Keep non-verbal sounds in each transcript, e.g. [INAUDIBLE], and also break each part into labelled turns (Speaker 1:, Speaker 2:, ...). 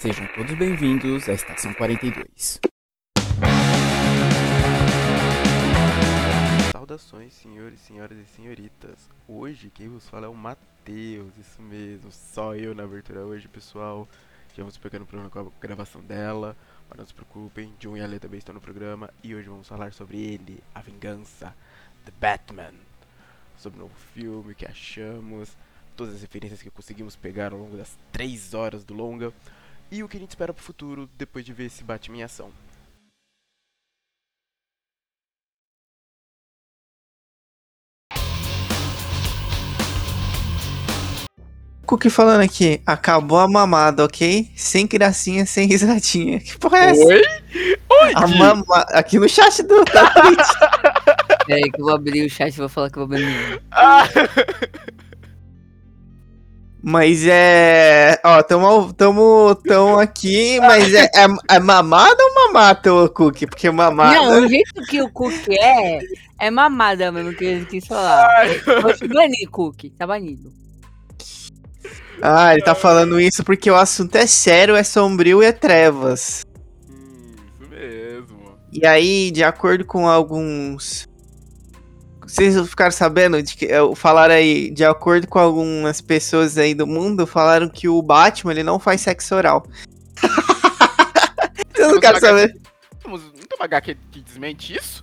Speaker 1: Sejam todos bem-vindos à Estação 42.
Speaker 2: Saudações, senhores, senhoras e senhoritas. Hoje quem vos fala é o Matheus, isso mesmo, só eu na abertura hoje, pessoal. Já vamos pegando problema com a gravação dela, mas não se preocupem, John e Ale também estão no programa e hoje vamos falar sobre ele, a vingança, The Batman. Sobre o novo filme, que achamos, todas as referências que conseguimos pegar ao longo das 3 horas do longa e o que a gente espera pro futuro depois de ver esse Batman em ação.
Speaker 3: Cookie falando aqui, acabou a mamada, ok? Sem gracinha, sem risadinha. Que porra é essa?
Speaker 2: Oi?
Speaker 3: A mama... Aqui no chat do da Twitch. [LAUGHS]
Speaker 4: Peraí que eu vou abrir o chat e vou falar que eu vou abrir.
Speaker 2: Ah!
Speaker 3: Mas é. Ó, tamo, tamo, tamo aqui, mas é, é, é mamada ou mamata, ô Cookie? Porque mamada.
Speaker 4: Não, o jeito que o Cook é, é mamada mesmo que ele quis falar. Vou te banir, Cook. Tá banido.
Speaker 3: Ah, ele tá falando isso porque o assunto é sério, é sombrio e é trevas.
Speaker 2: Hum, isso mesmo.
Speaker 3: E aí, de acordo com alguns. Vocês ficaram sabendo de que eh, falaram aí, de acordo com algumas pessoas aí do mundo, falaram que o Batman ele não faz sexo oral. [LAUGHS] Vocês não querem saber?
Speaker 2: Não tem uma HQ que desmente isso?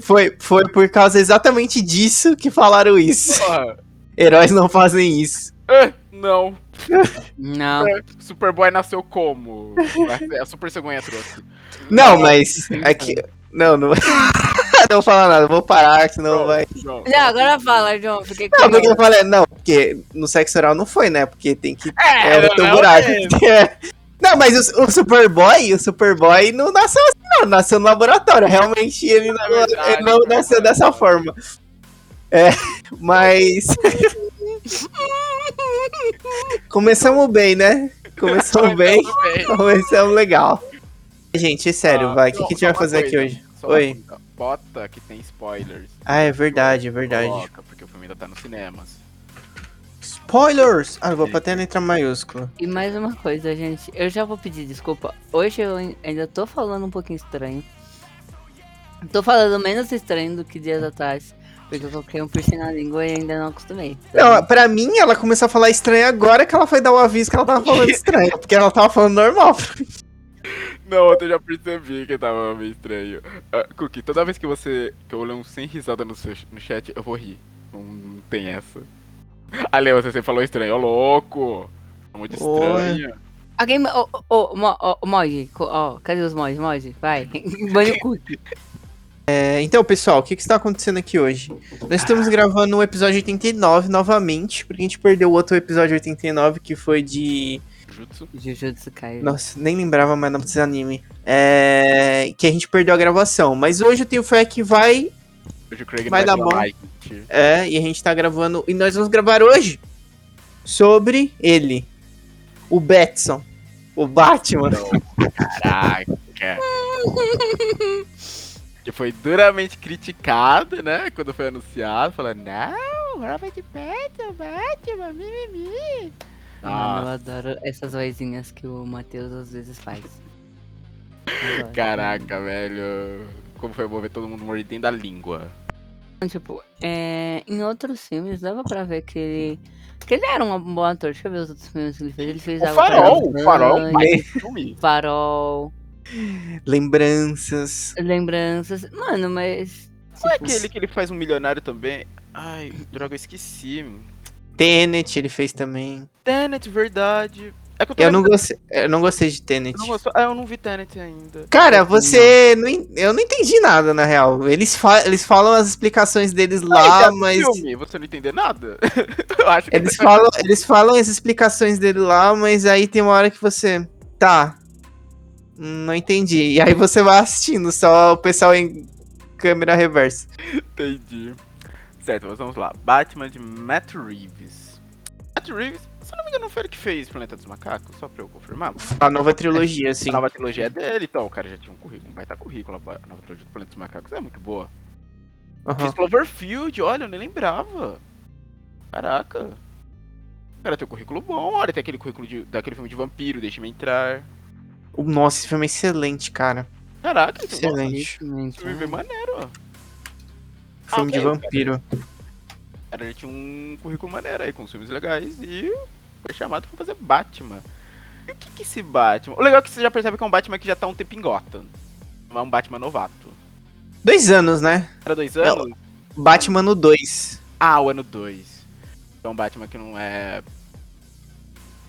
Speaker 3: Foi, foi por causa exatamente disso que falaram isso.
Speaker 2: Porra. [LAUGHS]
Speaker 3: Heróis não fazem isso.
Speaker 2: Ah, não.
Speaker 4: Não.
Speaker 2: Superboy nasceu como? É [LAUGHS] a Super Cegonha trouxe.
Speaker 3: Não, mas é que não, não. não vou falar nada, vou parar, senão vai.
Speaker 2: Não,
Speaker 4: Não, agora fala, João. Fiquei
Speaker 3: Não, porque eu falei, não, porque no sexo oral não foi, né? Porque tem que
Speaker 2: É,
Speaker 3: É, o teu
Speaker 2: não,
Speaker 3: buraco.
Speaker 2: é. [LAUGHS]
Speaker 3: É. Não, mas o, o Superboy, o Superboy não nasceu assim, não. Nasceu no laboratório. Realmente ele não,
Speaker 2: É verdade,
Speaker 3: ele não
Speaker 2: é
Speaker 3: nasceu dessa forma. É, mas. [LAUGHS] Começamos bem, né? Começamos bem. Começamos legal. Gente, sério,
Speaker 2: Ah,
Speaker 3: vai. O que,
Speaker 2: não,
Speaker 3: que a gente vai fazer aqui
Speaker 2: coisa,
Speaker 3: hoje?
Speaker 2: só uma
Speaker 3: Oi.
Speaker 2: Bota que tem spoilers.
Speaker 3: Ah, é verdade, é verdade.
Speaker 2: Coloca, porque o filme ainda tá nos cinemas.
Speaker 3: Spoilers! Ah, vou até letra maiúscula.
Speaker 4: E mais uma coisa, gente. Eu já vou pedir desculpa. Hoje eu ai- ainda tô falando um pouquinho estranho. Tô falando menos estranho do que dias atrás. Porque eu coloquei um piercing na língua e ainda não acostumei.
Speaker 3: Não, pra mim, ela começou a falar estranho agora que ela foi dar o aviso que ela tava falando [LAUGHS] estranho. Porque ela tava falando normal.
Speaker 2: Não, eu já percebi que tava meio estranho. Ah, Cookie, toda vez que você. que eu leio um sem risada no, seu, no chat, eu vou rir. Não, não tem essa. Ale, você sempre falou estranho, ô louco! De
Speaker 3: Oi.
Speaker 2: estranho.
Speaker 4: Alguém. Ô, ô, ô, Mo- ô, ô, Moji. co- Ó, cadê os Moji? Moji, vai. [LAUGHS] Banho o Cook.
Speaker 3: É, então, pessoal, o que que está acontecendo aqui hoje? Nós estamos gravando o episódio 89 novamente, porque a gente perdeu o outro episódio 89, que foi de...
Speaker 2: Jutsu.
Speaker 4: Jujutsu Kaisen.
Speaker 3: Nossa, nem lembrava mais nome desse anime. É... Que a gente perdeu a gravação. Mas hoje eu tenho fé que vai...
Speaker 2: Hoje o Craig
Speaker 3: Vai
Speaker 2: não
Speaker 3: dar bom.
Speaker 2: like.
Speaker 3: É, e a gente tá gravando... E nós vamos gravar hoje sobre ele. O Batson. O Batman.
Speaker 2: Não, caraca. que foi duramente criticado, né? Quando foi anunciado, falando, não, Robert Pattinson, Batman, mimimi.
Speaker 4: Mano, eu adoro essas vozinhas que o Matheus às vezes faz.
Speaker 2: Caraca, velho. Como foi bom ver todo mundo mordendo a língua.
Speaker 4: Tipo, é, em outros filmes dava pra ver que ele. Que ele era um bom ator. Deixa eu ver os outros filmes que ele fez. Ele fez
Speaker 2: O Farol, o Farol é um filme.
Speaker 4: Farol,
Speaker 3: Lembranças.
Speaker 4: Lembranças. Mano, mas.
Speaker 2: Não é
Speaker 4: tipo,
Speaker 2: aquele que ele faz um milionário também? Ai, droga, eu esqueci.
Speaker 3: Tenet ele fez também.
Speaker 2: Tenet, verdade. É que eu, tô
Speaker 3: Eu não, gostei, eu não gostei de Tenet.
Speaker 2: eu não gostou- Ah, eu não vi Tenet ainda.
Speaker 3: Cara, você. Não, en- eu não entendi nada, na real. Eles, fa eles falam as explicações deles
Speaker 2: Ah,
Speaker 3: lá,
Speaker 2: esse é
Speaker 3: mas.
Speaker 2: Filme, você não entender nada? [LAUGHS] eu acho que
Speaker 3: Eles [LAUGHS] falam, eles falam as explicações dele lá, mas aí tem uma hora que você. Tá. Não entendi. E aí você vai assistindo, só o pessoal em câmera reversa.
Speaker 2: Entendi. Certo, mas vamos lá. Batman de Matt Reeves. Matt Reeves, se eu não me engano, foi ele que fez Planeta dos Macacos, só pra eu confirmar.
Speaker 3: A nova trilogia, assim.
Speaker 2: A nova trilogia é dele, então o cara já tinha um currículo, um baita currículo. A nova trilogia do Planeta dos Macacos é muito boa. Fez Cloverfield, olha, eu nem lembrava. Caraca. cara tem um currículo bom, olha, tem aquele currículo de, daquele filme de vampiro, Deixe-me Entrar.
Speaker 3: O- Nossa, esse filme é excelente, cara.
Speaker 2: Caraca, esse
Speaker 3: Excelente.
Speaker 4: Excelente,
Speaker 2: filme bem maneiro, ó.
Speaker 3: Filme de
Speaker 2: ok,
Speaker 3: vampiro.
Speaker 2: Cara, ele tinha um currículo maneiro aí, com filmes legais, e foi chamado pra fazer Batman. E o que que é esse Batman? O legal é que você já percebe que é um Batman que já tá um tempo em Gotham. Não é um Batman novato.
Speaker 3: Dois anos, né?
Speaker 2: Era dois anos?
Speaker 3: Batman no 2.
Speaker 2: Ah, o ano 2. É um Batman que não é.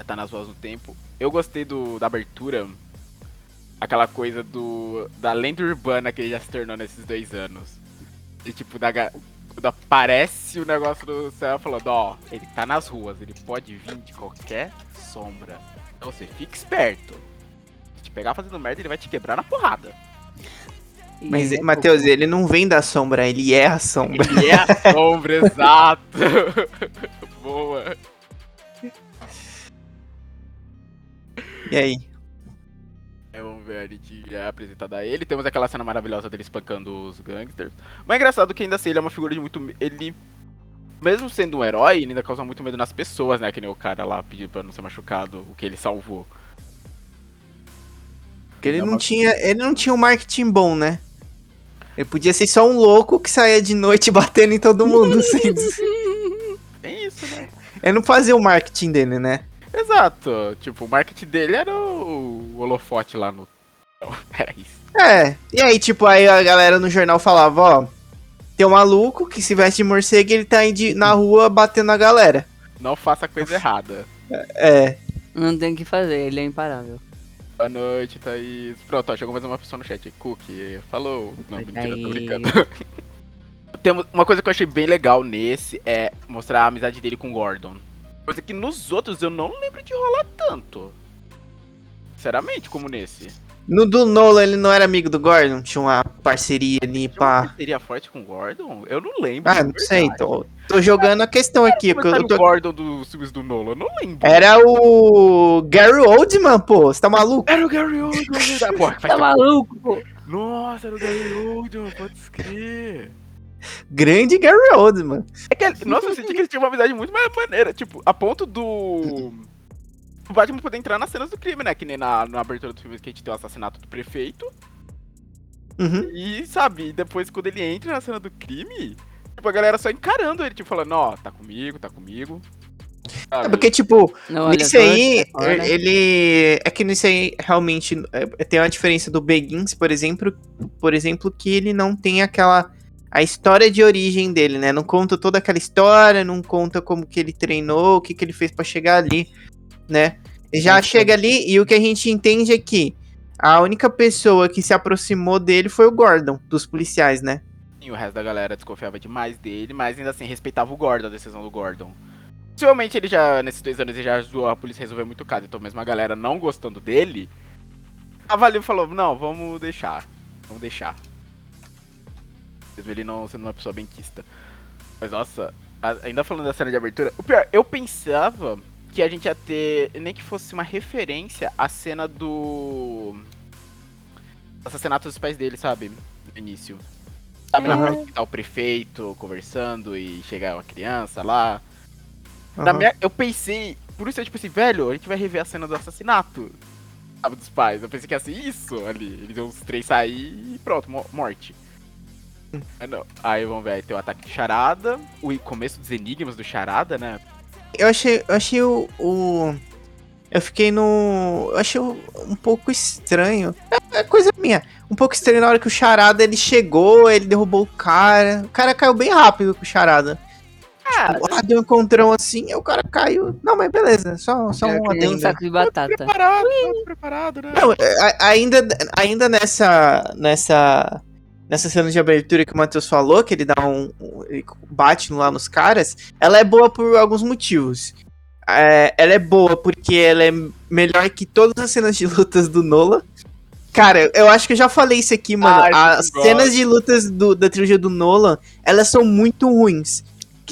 Speaker 2: Tá nas ruas no tempo. Eu gostei do, da abertura. Aquela coisa do. Da lenda urbana que ele já se tornou nesses dois anos. E tipo, da, quando aparece o negócio do céu falando, ó, ele tá nas ruas, ele pode vir de qualquer sombra. Então você fica esperto. Se te pegar fazendo merda, ele vai te quebrar na porrada.
Speaker 3: Mas,
Speaker 4: é
Speaker 3: Matheus, ele não vem da sombra, ele é a sombra.
Speaker 2: Ele é a sombra, [LAUGHS] exato. [LAUGHS] Boa.
Speaker 3: E aí?
Speaker 2: É, já é apresentado a ele. Temos aquela cena maravilhosa dele espancando os gangsters. Mas é engraçado que ainda assim ele é uma figura de muito. Ele. Mesmo sendo um herói, ele ainda causa muito medo nas pessoas, né? Que nem o cara lá pediu pra não ser machucado, o que ele salvou.
Speaker 3: Porque ele
Speaker 2: É
Speaker 3: não tinha, ele não tinha um marketing bom, né? Ele podia ser só um louco que saía de noite [LAUGHS] batendo em todo mundo. [LAUGHS]
Speaker 2: Tem isso, né?
Speaker 3: ele não fazia o marketing dele, né?
Speaker 2: Exato. Tipo, o marketing dele era o, o holofote lá no. [LAUGHS] Era isso.
Speaker 3: É. E aí, tipo, aí a galera no jornal falava, ó, tem um maluco que se veste de morcego e ele tá de- na rua batendo na galera.
Speaker 2: Não faça coisa errada.
Speaker 3: É.
Speaker 4: Não tem o que fazer, ele é imparável.
Speaker 2: Boa noite, Thaís. Pronto, ó, chegou mais uma pessoa no chat. Cookie, falou. Não, mentira, tô brincando. [LAUGHS] Temos uma coisa que eu achei bem legal nesse é mostrar a amizade dele com o Gordon. Coisa que nos outros eu não lembro de rolar tanto. Sinceramente, como nesse.
Speaker 3: No do Nolan ele não era amigo do Gordon? Tinha uma parceria ali,
Speaker 2: Tinha uma parceria forte com o Gordon? Eu não lembro.
Speaker 3: Ah, não sei, tô, tô jogando a questão aqui.
Speaker 2: É que
Speaker 3: eu
Speaker 2: era
Speaker 3: tô-
Speaker 2: o Gordon dos filmes do Nolan? Eu não lembro.
Speaker 3: Era o Gary Oldman, pô. Você tá maluco?
Speaker 2: Era o Gary Oldman. [LAUGHS] Porra, faz
Speaker 4: Tá
Speaker 2: tempo.
Speaker 4: maluco, pô?
Speaker 2: Nossa, era o Gary Oldman, pode escrever.
Speaker 3: Grande Gary Oldman.
Speaker 2: É que, ele- nossa, eu senti que eles tinham uma amizade muito mais maneira. Tipo, a ponto do. O Batman poder entrar nas cenas do crime, né? Que nem na, na abertura do filme que a gente tem o assassinato do prefeito.
Speaker 3: Uhum.
Speaker 2: E, sabe, depois quando ele entra na cena do crime, tipo, a galera só encarando ele, tipo, falando, ó, tá comigo, tá comigo.
Speaker 3: É
Speaker 2: Sabe?
Speaker 3: porque, tipo,
Speaker 4: Não, só,
Speaker 3: aí,
Speaker 4: né?
Speaker 3: ele. É que nesse aí, realmente, é, tem uma diferença do Begins, por exemplo, por exemplo, que ele não tem aquela. A história de origem dele, né? Não conta toda aquela história, não conta como que ele treinou, o que, que ele fez pra chegar ali, né? Já
Speaker 4: Sim,
Speaker 3: chega ali e o que a gente entende é que a única pessoa que se aproximou dele foi o Gordon, dos policiais, né?
Speaker 2: E o resto da galera desconfiava demais dele, mas ainda assim respeitava o Gordon, a decisão do Gordon. Possivelmente ele já, nesses dois anos, ele já ajudou a polícia a resolver muito caso, então mesmo a galera não gostando dele, avaliou e falou, não, vamos deixar, vamos deixar. Mesmo ele não sendo uma pessoa benquista. Mas nossa, ainda falando da cena de abertura, o pior, eu pensava que a gente ia ter, nem que fosse uma referência à cena do assassinato dos pais dele, sabe? No início. Sabe, na parte que tá o prefeito conversando e chega uma criança lá. Na
Speaker 3: Aham.
Speaker 2: minha, eu pensei, por isso eu tipo assim, velho, a gente vai rever a cena do assassinato. Sabe, dos pais. Eu pensei que ia ser isso ali. Eles iam os três sair e pronto, mo- morte. Mas não. Aí vamos ver, aí tem o ataque de charada, o começo dos enigmas do charada, né?
Speaker 3: Eu achei, eu achei o, o- Eu fiquei no. Eu achei um pouco estranho. É, é coisa minha. Um pouco estranho na hora que o Charada ele chegou, ele derrubou o cara. O cara caiu bem rápido com o Charada.
Speaker 2: Ah,
Speaker 3: Ah, deu um encontrão assim, o cara caiu. Não, mas beleza, só, só um
Speaker 4: nem um
Speaker 3: adendo.
Speaker 4: saco de batata.
Speaker 2: preparado, tava preparado, né?
Speaker 3: Não, a- ainda, ainda nessa, nessa, nessa cena de abertura que o Matheus falou, que ele dá um, um- ele bate lá nos caras, ela é boa por alguns motivos. É, ela é boa porque ela é melhor que todas as cenas de lutas do Nolan. Cara, eu acho que eu já falei isso aqui, mano.
Speaker 2: Ai,
Speaker 3: as
Speaker 2: gosto.
Speaker 3: cenas de lutas do- da trilogia do Nolan, elas são muito ruins.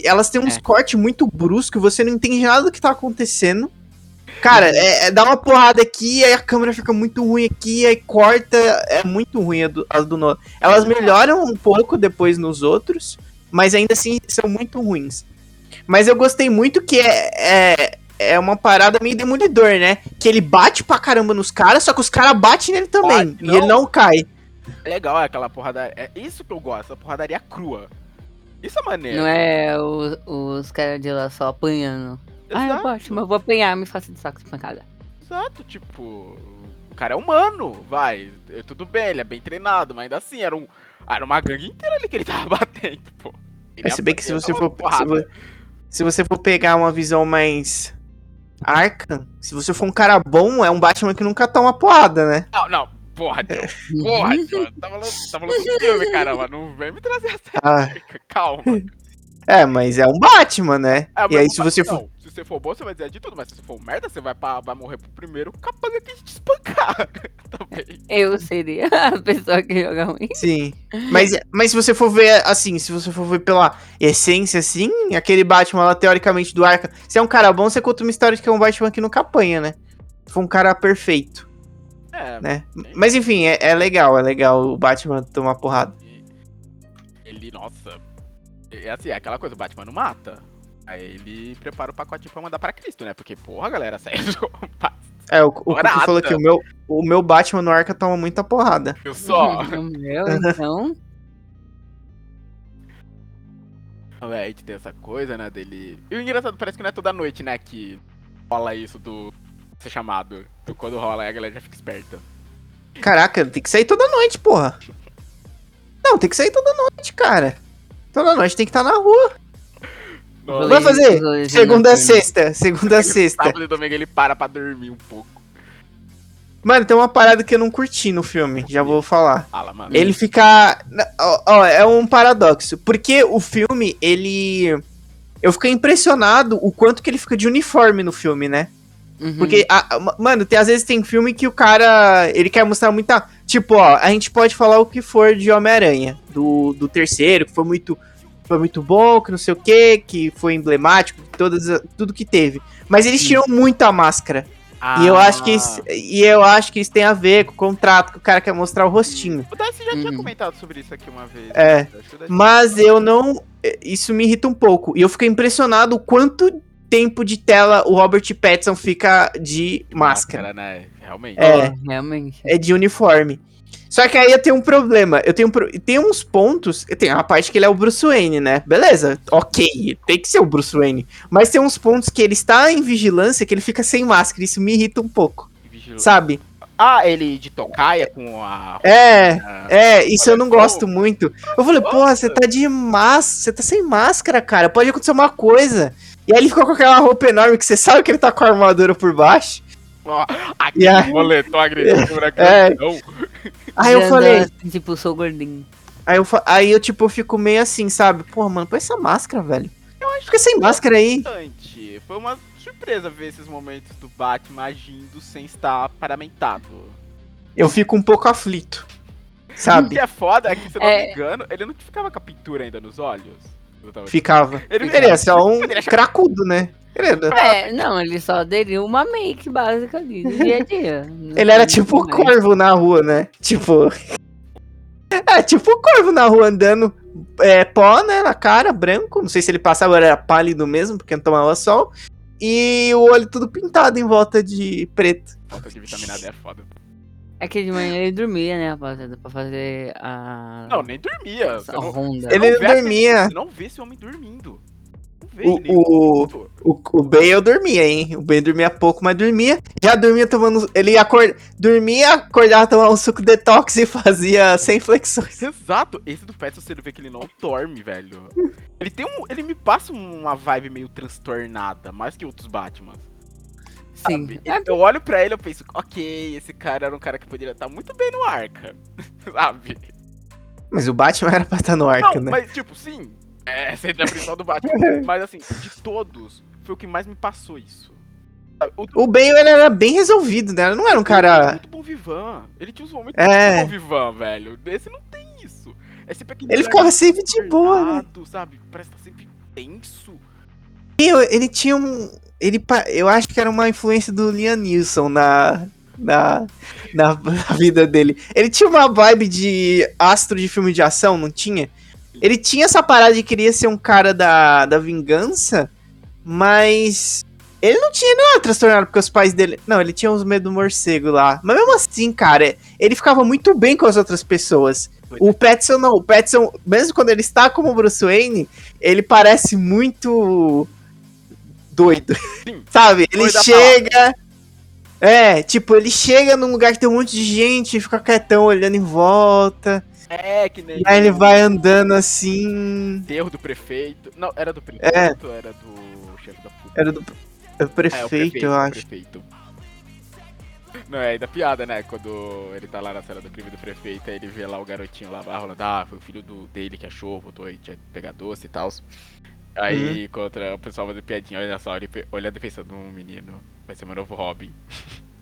Speaker 3: Elas têm uns
Speaker 4: É.
Speaker 3: cortes muito bruscos, você não entende nada do que tá acontecendo. Cara, é, é- dá uma porrada aqui, aí a câmera fica muito ruim aqui, aí corta. É muito ruim a do, as do Nolan. Elas melhoram um pouco depois nos outros, mas ainda assim são muito ruins. Mas eu gostei muito que é, é, é uma parada meio demolidor, né? Que ele bate pra caramba nos caras, só que os caras batem nele também.
Speaker 2: Bate,
Speaker 3: e ele
Speaker 2: não.
Speaker 3: não cai.
Speaker 2: É legal é aquela porrada. É isso que eu gosto, a porradaria crua. Isso é maneiro.
Speaker 4: Não é os, os caras de lá só apanhando. Ah, eu
Speaker 2: Exato,
Speaker 4: gosto, mas eu vou apanhar, me faça de saco de pancada.
Speaker 2: exato, tipo. O cara é humano, vai. é, Tudo bem, ele é bem treinado, mas ainda assim, era, um, era uma gangue inteira ali que ele tava [LAUGHS] batendo, pô. Ele
Speaker 3: É, se bem que se você for. Se, se você for pegar uma visão mais. Arca, se você for um cara bom, é um Batman que nunca toma porrada, né?
Speaker 2: Não, não, porra, John. Porra. Tá falando, tá falando do filme, caramba. Não vem me trazer essa
Speaker 3: Ah,
Speaker 2: Calma.
Speaker 3: é, mas é um Batman, né?
Speaker 2: É,
Speaker 3: e aí, se você
Speaker 2: não,
Speaker 3: for.
Speaker 2: Se você for bom, você vai dizer de tudo, mas se você for um merda, você vai, pra, vai morrer pro primeiro capaz de te espancar. [LAUGHS] Também.
Speaker 4: Eu seria a pessoa que joga ruim.
Speaker 3: Sim. Mas, mas se você for ver assim, se você for ver pela essência, assim, aquele Batman lá, teoricamente, do Arca. Se é um cara bom, você conta uma história de que é um Batman que nunca apanha, né? Se for um cara perfeito,
Speaker 2: É,
Speaker 3: né? Mas enfim, é, é legal, é legal o Batman tomar porrada.
Speaker 2: ele, nossa. É assim, é aquela coisa, o Batman não mata. Aí ele prepara o pacotinho pra mandar pra Cristo, né? Porque, porra, galera, [LAUGHS] sério.
Speaker 3: É, o, o Kuki
Speaker 2: Barata.
Speaker 3: falou que o meu, o meu Batman no Arca toma muita porrada.
Speaker 2: Eu só.
Speaker 4: O [LAUGHS] meu, então.
Speaker 2: É, a gente tem essa coisa, né, dele. E o engraçado, parece que não é toda noite, né, que rola isso do ser chamado. E quando rola, aí a galera já fica esperta.
Speaker 3: Caraca, tem que sair toda noite, porra. Não, tem que sair toda noite, cara. Toda noite tem que estar na rua.
Speaker 2: Nossa,
Speaker 3: Vai fazer segunda a sexta, segunda a sexta.
Speaker 2: sábado e domingo ele para pra dormir um pouco.
Speaker 3: Mano, tem uma parada que eu não curti no filme, já vou falar.
Speaker 2: Fala, mano.
Speaker 3: Ele fica. Ó, ó, é um paradoxo. Porque o filme, ele. Eu fiquei impressionado o quanto que ele fica de uniforme no filme, né?
Speaker 4: Uhum.
Speaker 3: Porque, a- a- mano, tem, às vezes tem filme que o cara. Ele quer mostrar muita. Tipo, ó, a gente pode falar o que for de Homem-Aranha. Do, do terceiro, que foi muito. Foi muito bom, que não sei o que, que foi emblemático, todas, tudo que teve. Mas eles tiram muita máscara. E eu acho que isso, e eu acho que isso tem a ver com o contrato, que o cara quer mostrar o rostinho.
Speaker 2: O Darcy já tinha
Speaker 4: Uhum.
Speaker 2: comentado sobre isso aqui uma vez.
Speaker 3: É,
Speaker 2: né?
Speaker 3: Mas eu não. Isso me irrita um pouco. E eu fiquei impressionado o quanto tempo de tela o Robert Pattinson fica de máscara.
Speaker 2: né? Realmente.
Speaker 3: É,
Speaker 4: realmente.
Speaker 3: É de uniforme. Só que aí eu tenho um problema. Eu tenho um pro- tem uns pontos. Tem uma parte que ele é o Bruce Wayne, né? Beleza, ok, tem que ser o Bruce Wayne. Mas tem uns pontos que ele está em vigilância que ele fica sem máscara. Isso me irrita um pouco, sabe?
Speaker 2: Ah, ele de tocaia com a.
Speaker 3: É,
Speaker 2: a-
Speaker 3: É, isso eu não gosto muito. Eu falei, porra, você tá de máscara, você tá sem máscara, cara. Pode acontecer uma coisa. E aí ele ficou com aquela roupa enorme que você sabe que ele tá com a armadura por baixo.
Speaker 2: Ó,
Speaker 3: E aí-
Speaker 2: moletom agressivo [LAUGHS] na
Speaker 3: É.
Speaker 2: canção.
Speaker 3: Aí eu falei,
Speaker 4: assim, tipo, sou gordinho.
Speaker 3: aí eu, aí eu tipo, fico meio assim, sabe? Porra, mano, põe essa máscara, velho. Fica sem máscara aí.
Speaker 2: Foi uma surpresa ver esses momentos do Batman agindo sem estar paramentado.
Speaker 3: Eu fico um pouco aflito.
Speaker 2: O
Speaker 3: Sabe?
Speaker 2: que é foda é que, se eu não
Speaker 4: É.
Speaker 2: me engano, ele não ficava com a pintura ainda nos olhos. Eu tava-
Speaker 3: Ficava.
Speaker 2: Ele,
Speaker 3: é só um
Speaker 2: Ele é-
Speaker 3: cracudo, né? Ele era,
Speaker 4: É, não, ele só aderiu uma make básica ali, do dia a dia. [LAUGHS]
Speaker 3: ele era tipo o corvo na rua, né? Tipo. [LAUGHS] É, tipo o corvo na rua andando. É, pó, né? Na cara, branco. Não sei se ele passava, era pálido mesmo, porque não tomava sol. E o olho tudo pintado em volta de preto.
Speaker 2: Falta de vitamina D é foda.
Speaker 4: É que de manhã ele dormia, né, rapaziada, pra fazer a.
Speaker 2: Não, nem dormia. Não,
Speaker 4: ronda.
Speaker 3: Ele
Speaker 2: não esse-
Speaker 3: dormia.
Speaker 2: não vê esse homem dormindo.
Speaker 3: O- o- O, o Bale eu dormia, hein? O Bale dormia pouco, mas dormia. Já dormia tomando. Ele acord... dormia, acordava, tomava um suco detox e fazia 100 flexões.
Speaker 2: Exato, esse do Petson você vê que ele não dorme, velho. Ele tem um. Ele me passa uma vibe meio transtornada, mais que outros Batman.
Speaker 4: Sim.
Speaker 2: Sabe? Eu olho pra ele e eu penso, ok, esse cara era um cara que poderia estar muito bem no arca. [LAUGHS] sabe?
Speaker 3: Mas o Batman era pra estar no arco,
Speaker 2: não,
Speaker 3: né?
Speaker 2: mas tipo, sim. É, [LAUGHS] você é a principal do Batman. [LAUGHS] mas assim, de todos, foi o que mais me passou isso. O
Speaker 3: O Bale ele era bem resolvido, né? Ele não era um cara.
Speaker 2: muito bom vivan. Ele tinha uns momentos
Speaker 3: É.
Speaker 2: muito bom vivan, velho. Esse não tem isso. É sempre aquele
Speaker 3: Ele ficava sempre de boa, né?
Speaker 2: sabe? Parece que tá sempre tenso.
Speaker 3: E eu- Ele tinha um. Ele, eu acho que era uma influência do Liam Neeson na, na, na, [LAUGHS] na vida dele. Ele tinha uma vibe de astro de filme de ação, não tinha? Ele tinha essa parada de querer ser um cara da, da vingança, mas Ele não tinha, não era transtornado porque os pais dele. Não, ele tinha uns medo do morcego lá. Mas mesmo assim, cara, ele ficava muito bem com as outras pessoas. O Petson não. O Petson, mesmo quando ele está como Bruce Wayne, ele parece muito doido.
Speaker 2: Sim. [LAUGHS]
Speaker 3: Sabe? Ele chega. É, tipo, ele chega num lugar que tem um monte de gente, fica quietão olhando em volta.
Speaker 2: É, que nem
Speaker 3: aí ele vai andando assim.
Speaker 2: enterro do prefeito. Não, era do prefeito ou era do chefe da puta?
Speaker 3: Era do, do
Speaker 2: É, o
Speaker 3: prefeito, eu acho.
Speaker 2: prefeito. Não, é ainda piada, né? Quando ele tá lá na cena do crime do prefeito, aí ele vê lá o garotinho lá, vai rolando, ah, foi o filho do, dele que achou, voltou aí, tinha que pegar doce e tal. Aí, contra o pessoal fazendo piadinha, olha só, ele olhando e pensando, um menino, vai ser meu novo Robin. [LAUGHS]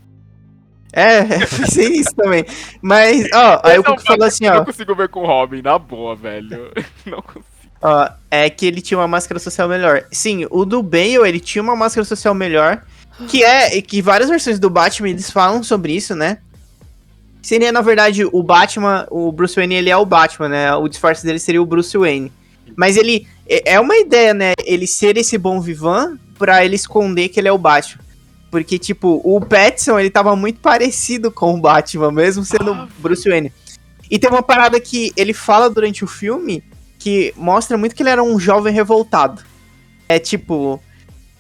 Speaker 3: É, [LAUGHS] eu pensei nisso também. Mas, ó, aí o
Speaker 2: é
Speaker 3: Cuco falou assim,
Speaker 2: Eu
Speaker 3: ó.
Speaker 2: não consigo ver com o Robin, na boa, velho. [LAUGHS] Não consigo.
Speaker 3: Ó, é que ele tinha uma máscara social melhor. Sim, o do Bale, ele tinha uma máscara social melhor. Que é que várias versões do Batman eles falam sobre isso, né? Seria, na verdade, o Batman, o Bruce Wayne, ele é o Batman, né? O disfarce dele seria o Bruce Wayne. Mas ele é é uma ideia, né? Ele ser esse bom vivan pra ele esconder que ele é o Batman. Porque, tipo, o Petson, ele tava muito parecido com o Batman, mesmo sendo
Speaker 2: Ah,
Speaker 3: Bruce Wayne. E tem uma parada que ele fala durante o filme que mostra muito que ele era um jovem revoltado. É tipo,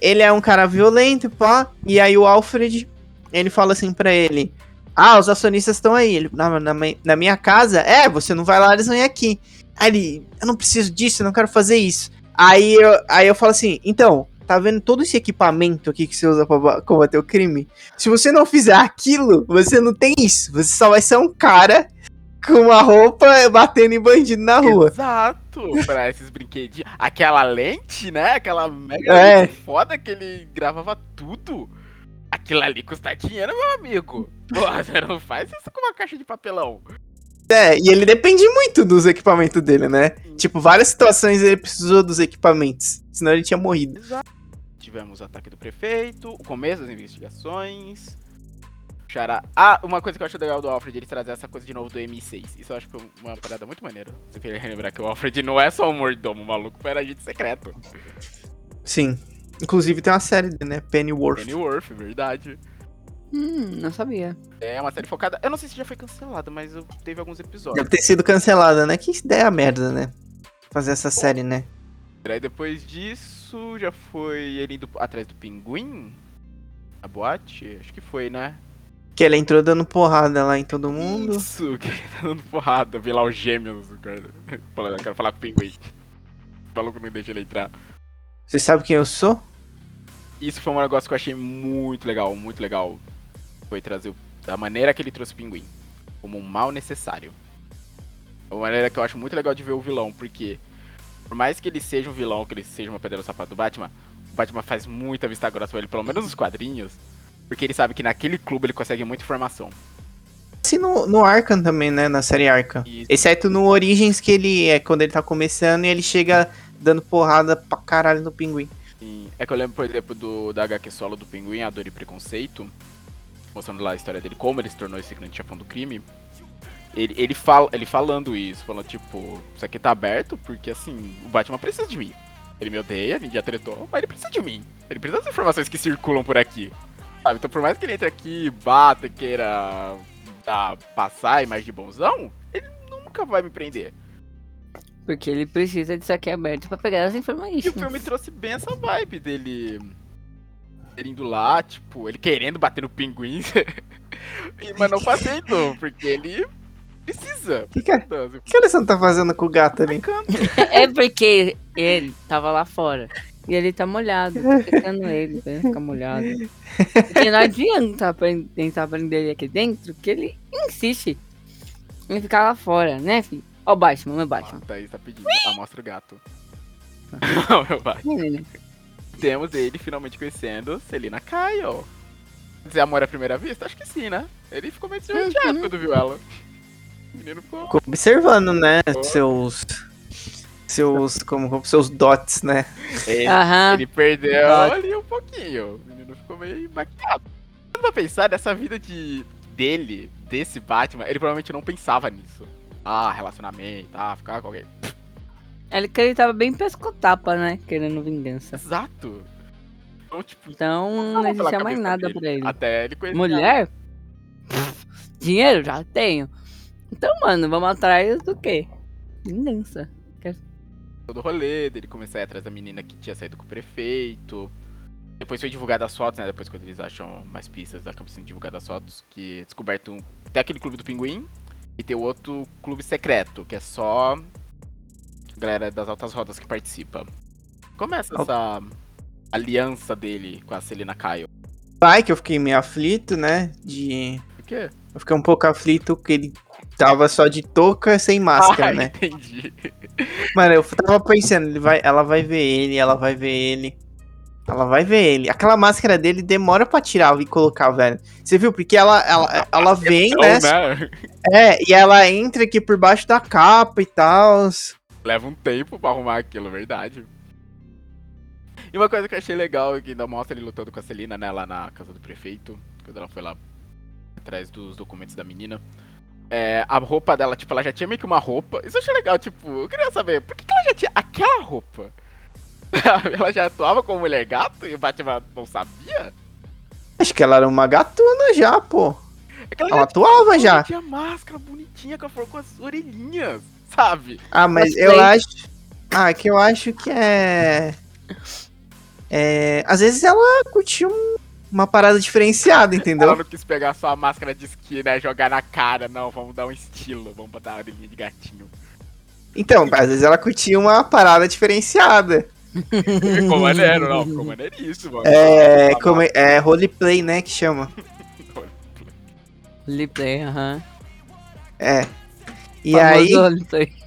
Speaker 3: ele é um cara violento, pá, e aí o Alfred, ele fala assim pra ele: Ah, os acionistas estão aí. Ele, na, na, na minha casa? É, você não vai lá, eles vêm aqui. Aí ele, eu não preciso disso, eu não quero fazer isso. Aí eu, aí eu falo assim: então, tá vendo todo esse equipamento aqui que você usa pra ba- combater o crime? Se você não fizer aquilo, você não tem isso. Você só vai ser um cara com uma roupa batendo em bandido na rua.
Speaker 2: Exato, pra esses brinquedinhos. Aquela lente, né? Aquela mega
Speaker 3: É.
Speaker 2: lente foda que ele gravava tudo. Aquilo ali custa dinheiro, meu amigo. Porra, você não faz isso com uma caixa de papelão.
Speaker 3: É, e ele depende muito dos equipamentos dele, né? Tipo, várias situações ele precisou dos equipamentos. Senão ele tinha morrido.
Speaker 2: Exato. Tivemos o ataque do prefeito, o começo das investigações. Xará. Ah, uma coisa que eu acho legal do Alfred, ele trazer essa coisa de novo do M6. Isso eu acho que foi uma parada muito maneira. Você queria lembrar que o Alfred não é só um mordomo, o maluco era agente secreto.
Speaker 3: Sim. Inclusive tem uma série né? Pennyworth.
Speaker 2: Pennyworth, verdade.
Speaker 4: Hum, não sabia.
Speaker 2: É uma série focada. Eu não sei se já foi cancelada, mas eu- teve alguns episódios.
Speaker 3: Deve ter sido cancelada, né? Que ideia merda, né? Fazer essa série, né?
Speaker 2: Aí depois disso, já foi ele indo atrás do pinguim? A boate? Acho que foi, né?
Speaker 3: Que ele entrou dando porrada lá em todo mundo.
Speaker 2: Isso, [LAUGHS] que ele tá dando porrada, vê lá os gêmeos, cara. [LAUGHS] Falando, quero falar com o pinguim. O maluco não deixa ele entrar.
Speaker 3: Você sabe quem eu sou?
Speaker 2: Isso foi um negócio que eu achei muito legal, muito legal. Foi trazer o- da maneira que ele trouxe o pinguim. Como um mal necessário. Uma maneira que eu acho muito legal de ver o vilão, porque por mais que ele seja um vilão, que ele seja uma pedra no sapato do Batman, o Batman faz muita vista grossa pra ele, pelo menos nos quadrinhos. Porque ele sabe que naquele clube ele consegue muita informação.
Speaker 3: Assim no, no Arkham também, né? Na série Arkham.
Speaker 2: E
Speaker 3: Exceto no Origins, que ele é quando ele tá começando e ele chega dando porrada pra caralho no pinguim.
Speaker 2: Sim. É que eu lembro, por exemplo, do, da HQ solo do Pinguim, A Dor e Preconceito, mostrando lá a história dele, como ele se tornou esse grande chefão do crime. Ele, ele, fala, ele falando isso, falando, tipo, isso aqui tá aberto porque, assim, o Batman precisa de mim. Ele me odeia, a gente já tretou, mas ele precisa de mim. Ele precisa das informações que circulam por aqui. Sabe? Então, por mais que ele entre aqui, bata, queira dar, passar imagem de bonzão, ele nunca vai me prender.
Speaker 4: Porque ele precisa disso aqui aberto pra pegar as
Speaker 2: E o
Speaker 4: informações.
Speaker 2: filme trouxe bem essa vibe dele. Ele indo lá, tipo, ele querendo bater no pinguim. [LAUGHS] e- mas não fazendo, porque ele precisa.
Speaker 3: O que, que, o que a Alessandro tá fazendo com o gato ali?
Speaker 4: É porque ele tava lá fora. E ele tá molhado. tô Pegando ele pra ele ficar molhado. Porque não adianta tentar prender ele aqui dentro, que ele insiste em ficar lá fora, né, filho? Ó o Batman, meu
Speaker 2: Ó,
Speaker 4: Batman.
Speaker 2: Thaís tá pedindo. Amostra o gato. Não, meu pai. Temos ele finalmente conhecendo Celina Kyle. Quer dizer amor à primeira vista? Acho que sim, né? Ele ficou meio desnorteado quando viu ela. O menino ficou.
Speaker 3: Ficou observando, né? Seus. Seus. Como, como seus dots, né?
Speaker 2: Ele,
Speaker 4: Aham.
Speaker 2: ele perdeu
Speaker 4: Verdade.
Speaker 2: ali um pouquinho. O menino ficou meio maquiado. Quando pra pensar nessa vida de dele, desse Batman, ele provavelmente não pensava nisso. Ah, relacionamento, ah, ficar com alguém.
Speaker 4: Ele que ele tava bem pescotapa, né? Querendo vingança.
Speaker 2: Exato. Então, tipo,
Speaker 4: Então não existia mais nada
Speaker 2: dele.
Speaker 4: pra ele.
Speaker 2: Até ele conhecer
Speaker 4: Mulher? Pff, Dinheiro? Já tenho. Então, mano, vamos atrás do quê? Vingança.
Speaker 2: todo o rolê, dele começar a ir atrás da menina que tinha saído com o prefeito. Depois foi divulgada as fotos, né? Depois quando eles acham mais pistas, acabam sendo divulgadas as fotos, que é descoberto um... Tem aquele clube do pinguim e tem o outro clube secreto, que é só galera das altas rodas que participa. Começa essa aliança dele com a Celina Kyle.
Speaker 3: Pai, que eu fiquei meio aflito, né? De.
Speaker 2: Por quê?
Speaker 3: Eu fiquei um pouco aflito que ele tava só de touca sem máscara,
Speaker 2: ah,
Speaker 3: né?
Speaker 2: entendi.
Speaker 3: Mano, eu tava pensando, ele vai, ela vai ver ele, ela vai ver ele. Ela vai ver ele. Aquela máscara dele demora pra tirar e colocar, velho. Você viu? Porque ela, ela, ela [LAUGHS] vem, né?
Speaker 2: né?
Speaker 3: É, e ela entra aqui por baixo da capa e tal.
Speaker 2: Leva um tempo pra arrumar aquilo, verdade. E uma coisa que eu achei legal que ainda mostra ele lutando com a Celina, né, lá na casa do prefeito, quando ela foi lá atrás dos documentos da menina. É, a roupa dela, tipo, ela já tinha meio que uma roupa. Isso eu achei legal, tipo, eu queria saber, por que, que ela já tinha aquela roupa? [LAUGHS] ela já atuava como mulher gato e o Batman não sabia?
Speaker 3: Acho que ela era uma gatuna já, pô.
Speaker 2: É ela,
Speaker 3: Ela
Speaker 2: já
Speaker 3: atuava já.
Speaker 2: tinha máscara bonitinha com, a, com as orelhinhas, sabe?
Speaker 3: Ah, mas eu acho. Ah, que eu acho que é. É. Às vezes ela curtiu um- uma parada diferenciada,
Speaker 2: Ela
Speaker 3: entendeu?
Speaker 2: não quis pegar só a máscara de esquina e jogar na cara, não, vamos dar um estilo, vamos botar a orelhinha de gatinho.
Speaker 3: Então, às vezes ela curtia uma parada diferenciada. [LAUGHS]
Speaker 2: Ficou maneiro, não, ficou maneiríssimo.
Speaker 3: É.
Speaker 2: Tá
Speaker 3: Como é, é roleplay, né? Que chama. [LAUGHS]
Speaker 4: Roleplay, aham.
Speaker 3: É. E aí.
Speaker 4: roleplay. [LAUGHS]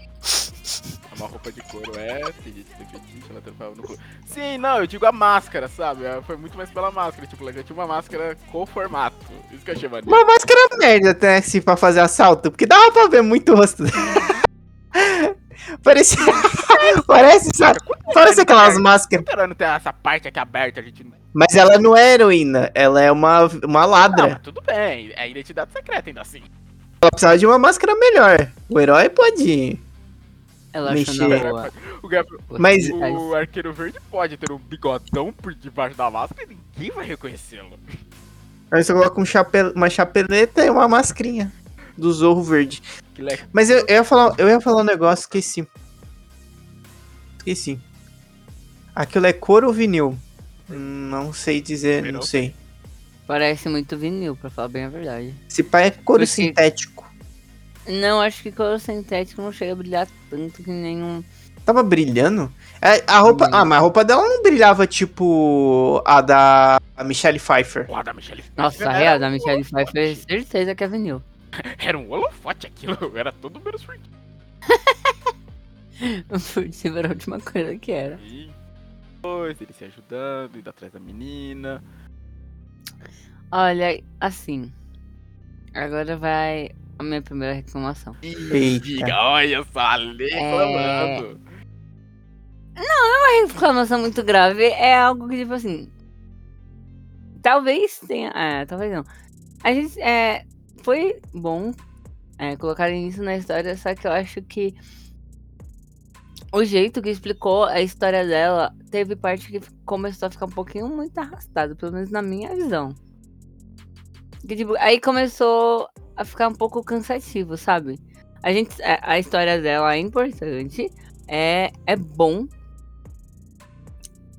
Speaker 2: Uma roupa de couro é, tem tem. Sim, não, eu digo a máscara, sabe? É, Foi muito mais pela máscara, tipo, já tinha uma máscara com formato. Isso que eu achei maneiro.
Speaker 3: Uma máscara merda até assim pra fazer assalto, porque dava pra ver muito o rosto. [LAUGHS] Parecia. [LAUGHS] Parece, sabe? Parece aquelas máscaras.
Speaker 2: Esperando ter essa parte aqui aberta, a gente não.
Speaker 3: Mas ela não é heroína, ela é uma, uma
Speaker 2: Não,
Speaker 3: ladra.
Speaker 2: mas tudo bem, é identidade secreta ainda assim.
Speaker 3: Ela precisava de uma máscara melhor. O herói pode.
Speaker 4: Ela
Speaker 3: Mexer.
Speaker 4: boa.
Speaker 2: O, Gabriel-
Speaker 3: Mas-
Speaker 2: o arqueiro verde pode ter um bigodão por debaixo da máscara e ninguém vai reconhecê-lo.
Speaker 3: Aí você coloca um chape... uma chapeleta e uma mascarinha do Zorro Verde. Mas eu, eu ia falar, eu ia falar um negócio, esqueci. Esqueci. Aquilo é couro ou vinil? Não sei dizer, não sei.
Speaker 4: Parece muito vinil, pra falar bem a verdade.
Speaker 3: Esse pai é couro
Speaker 4: Porque-
Speaker 3: sintético.
Speaker 4: Não, acho que couro sintético não chega a brilhar tanto que nenhum.
Speaker 3: Tava brilhando? É, a roupa.
Speaker 4: Hum.
Speaker 3: Ah, mas a roupa dela não brilhava tipo a da a Michelle Pfeiffer.
Speaker 2: Porra, da Michelle
Speaker 4: Nossa,
Speaker 2: Pfeiffer
Speaker 4: a
Speaker 2: era
Speaker 4: real da Michelle. Pfeiffer, certeza que é vinil. [LAUGHS]
Speaker 2: Era um holofote aquilo, [LAUGHS] era todo menos furtivo.
Speaker 4: Por cima era a última coisa que era.
Speaker 2: E depois ele se ajudando, indo atrás da menina.
Speaker 4: Olha, assim. Agora vai a minha primeira reclamação.
Speaker 3: Eita.
Speaker 2: Diga, olha só, a lei
Speaker 4: É.
Speaker 2: reclamando.
Speaker 4: Uma reclamação muito grave é algo que, tipo assim. Talvez tenha. É, talvez não. A gente. É, foi bom é, colocarem isso na história, só que eu acho que. O jeito que explicou a história dela teve parte que começou a ficar um pouquinho muito arrastado, pelo menos na minha visão. Que, tipo, aí começou a ficar um pouco cansativo, sabe? A gente. A, história dela é importante. É, é bom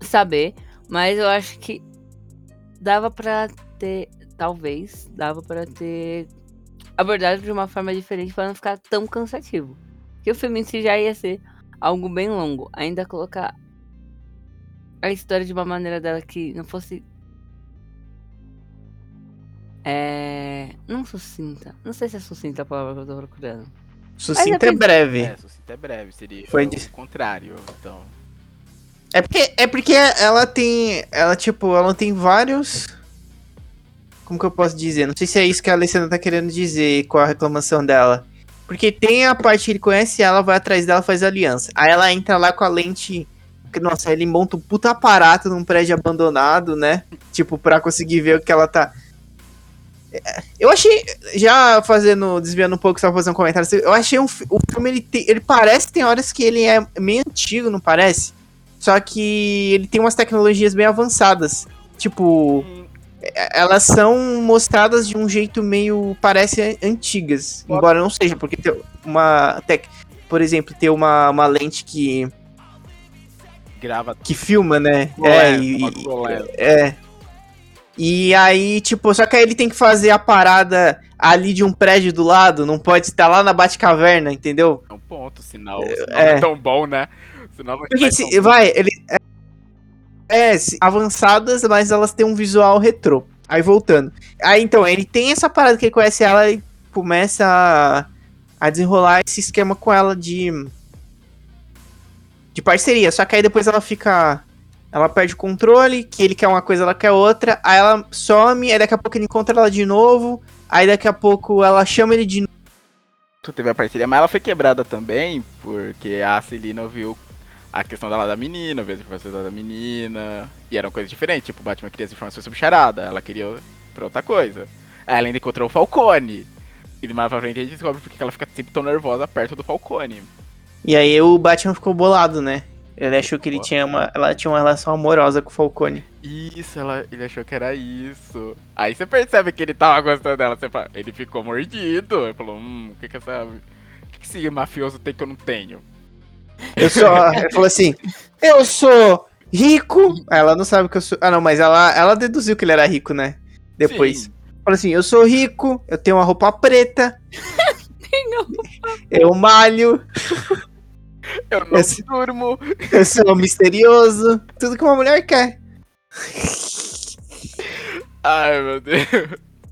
Speaker 4: saber, mas eu acho que dava pra ter, talvez, dava pra ter abordado de uma forma diferente pra não ficar tão cansativo. Que o filme em si já ia ser algo bem longo, ainda colocar a história de uma maneira dela que não fosse é, não sucinta. Não sei se é sucinta a palavra que eu tô procurando.
Speaker 3: Sucinta é
Speaker 4: depende-
Speaker 3: breve.
Speaker 2: É, sucinto é breve, seria
Speaker 3: Foi
Speaker 2: o
Speaker 3: de-
Speaker 2: contrário, então.
Speaker 3: É porque, é porque ela tem. Ela, tipo, ela tem vários. Como que eu posso dizer? Não sei se é isso que a Alessandra tá querendo dizer com a reclamação dela. Porque tem a parte que ele conhece ela, vai atrás dela, faz aliança. Aí ela entra lá com a lente. que, Nossa, ele monta um puta aparato num prédio abandonado, né? Tipo, pra conseguir ver o que ela tá. É, Eu achei. Já fazendo. Desviando um pouco, só fazer um comentário. Eu achei um, o filme, ele, tem- ele parece, tem horas que ele é meio antigo, não parece? Só que ele tem umas tecnologias bem avançadas. tipo, é- elas são mostradas de um jeito meio parece antigas, embora não seja, porque tem uma que, por exemplo, tem uma, uma lente que
Speaker 2: Grava
Speaker 3: que filma, né? É, e, é. E aí, tipo, só que aí ele tem que fazer a parada ali de um prédio do lado, não pode estar lá na Batcaverna, entendeu?
Speaker 2: É um ponto, sinal, sinal
Speaker 3: É.
Speaker 2: não é tão bom, né? Sinal não
Speaker 3: Porque
Speaker 2: é
Speaker 3: se,
Speaker 2: tão
Speaker 3: vai, ele. É, é, se- avançadas, mas elas têm um visual retrô. Aí voltando. Aí então, ele tem essa parada que ele conhece ela e começa a, a desenrolar esse esquema com ela de. De parceria. Só que aí depois ela fica. Ela perde o controle, que ele quer uma coisa, ela quer outra. Aí ela some, aí daqui a pouco ele encontra ela de novo. Aí daqui a pouco ela chama ele de novo.
Speaker 2: Tu teve a parceria, mas ela foi quebrada também, porque a Celina ouviu a questão dela da menina, ouviu as informações da menina, e eram coisas diferentes, tipo, o Batman queria as informações sobre charada, ela queria pra outra coisa. Aí ela ainda encontrou o Falcone, e mais pra frente a gente descobre porque que ela fica sempre tão nervosa perto do Falcone.
Speaker 3: E aí o Batman ficou bolado, né? Ele achou que ele tinha uma, ela tinha uma relação amorosa com o Falcone.
Speaker 2: Isso, ela, ele achou que era isso. Aí você percebe que ele tava gostando dela, você fala, ele ficou mordido. Ele falou, hum, o que que essa... O que, que esse mafioso tem que eu não tenho?
Speaker 3: Eu sou. Ela falou assim: Eu sou rico. Ela não sabe que eu sou. Ah, não, mas ela, ela deduziu que ele era rico, né? Depois.
Speaker 2: Sim.
Speaker 3: Falou assim: Eu sou rico, eu tenho uma roupa preta. [LAUGHS] eu malho,
Speaker 2: Eu não
Speaker 3: Esse-
Speaker 2: durmo.
Speaker 3: eu sou misterioso. Tudo que uma mulher quer.
Speaker 2: Ai, meu Deus.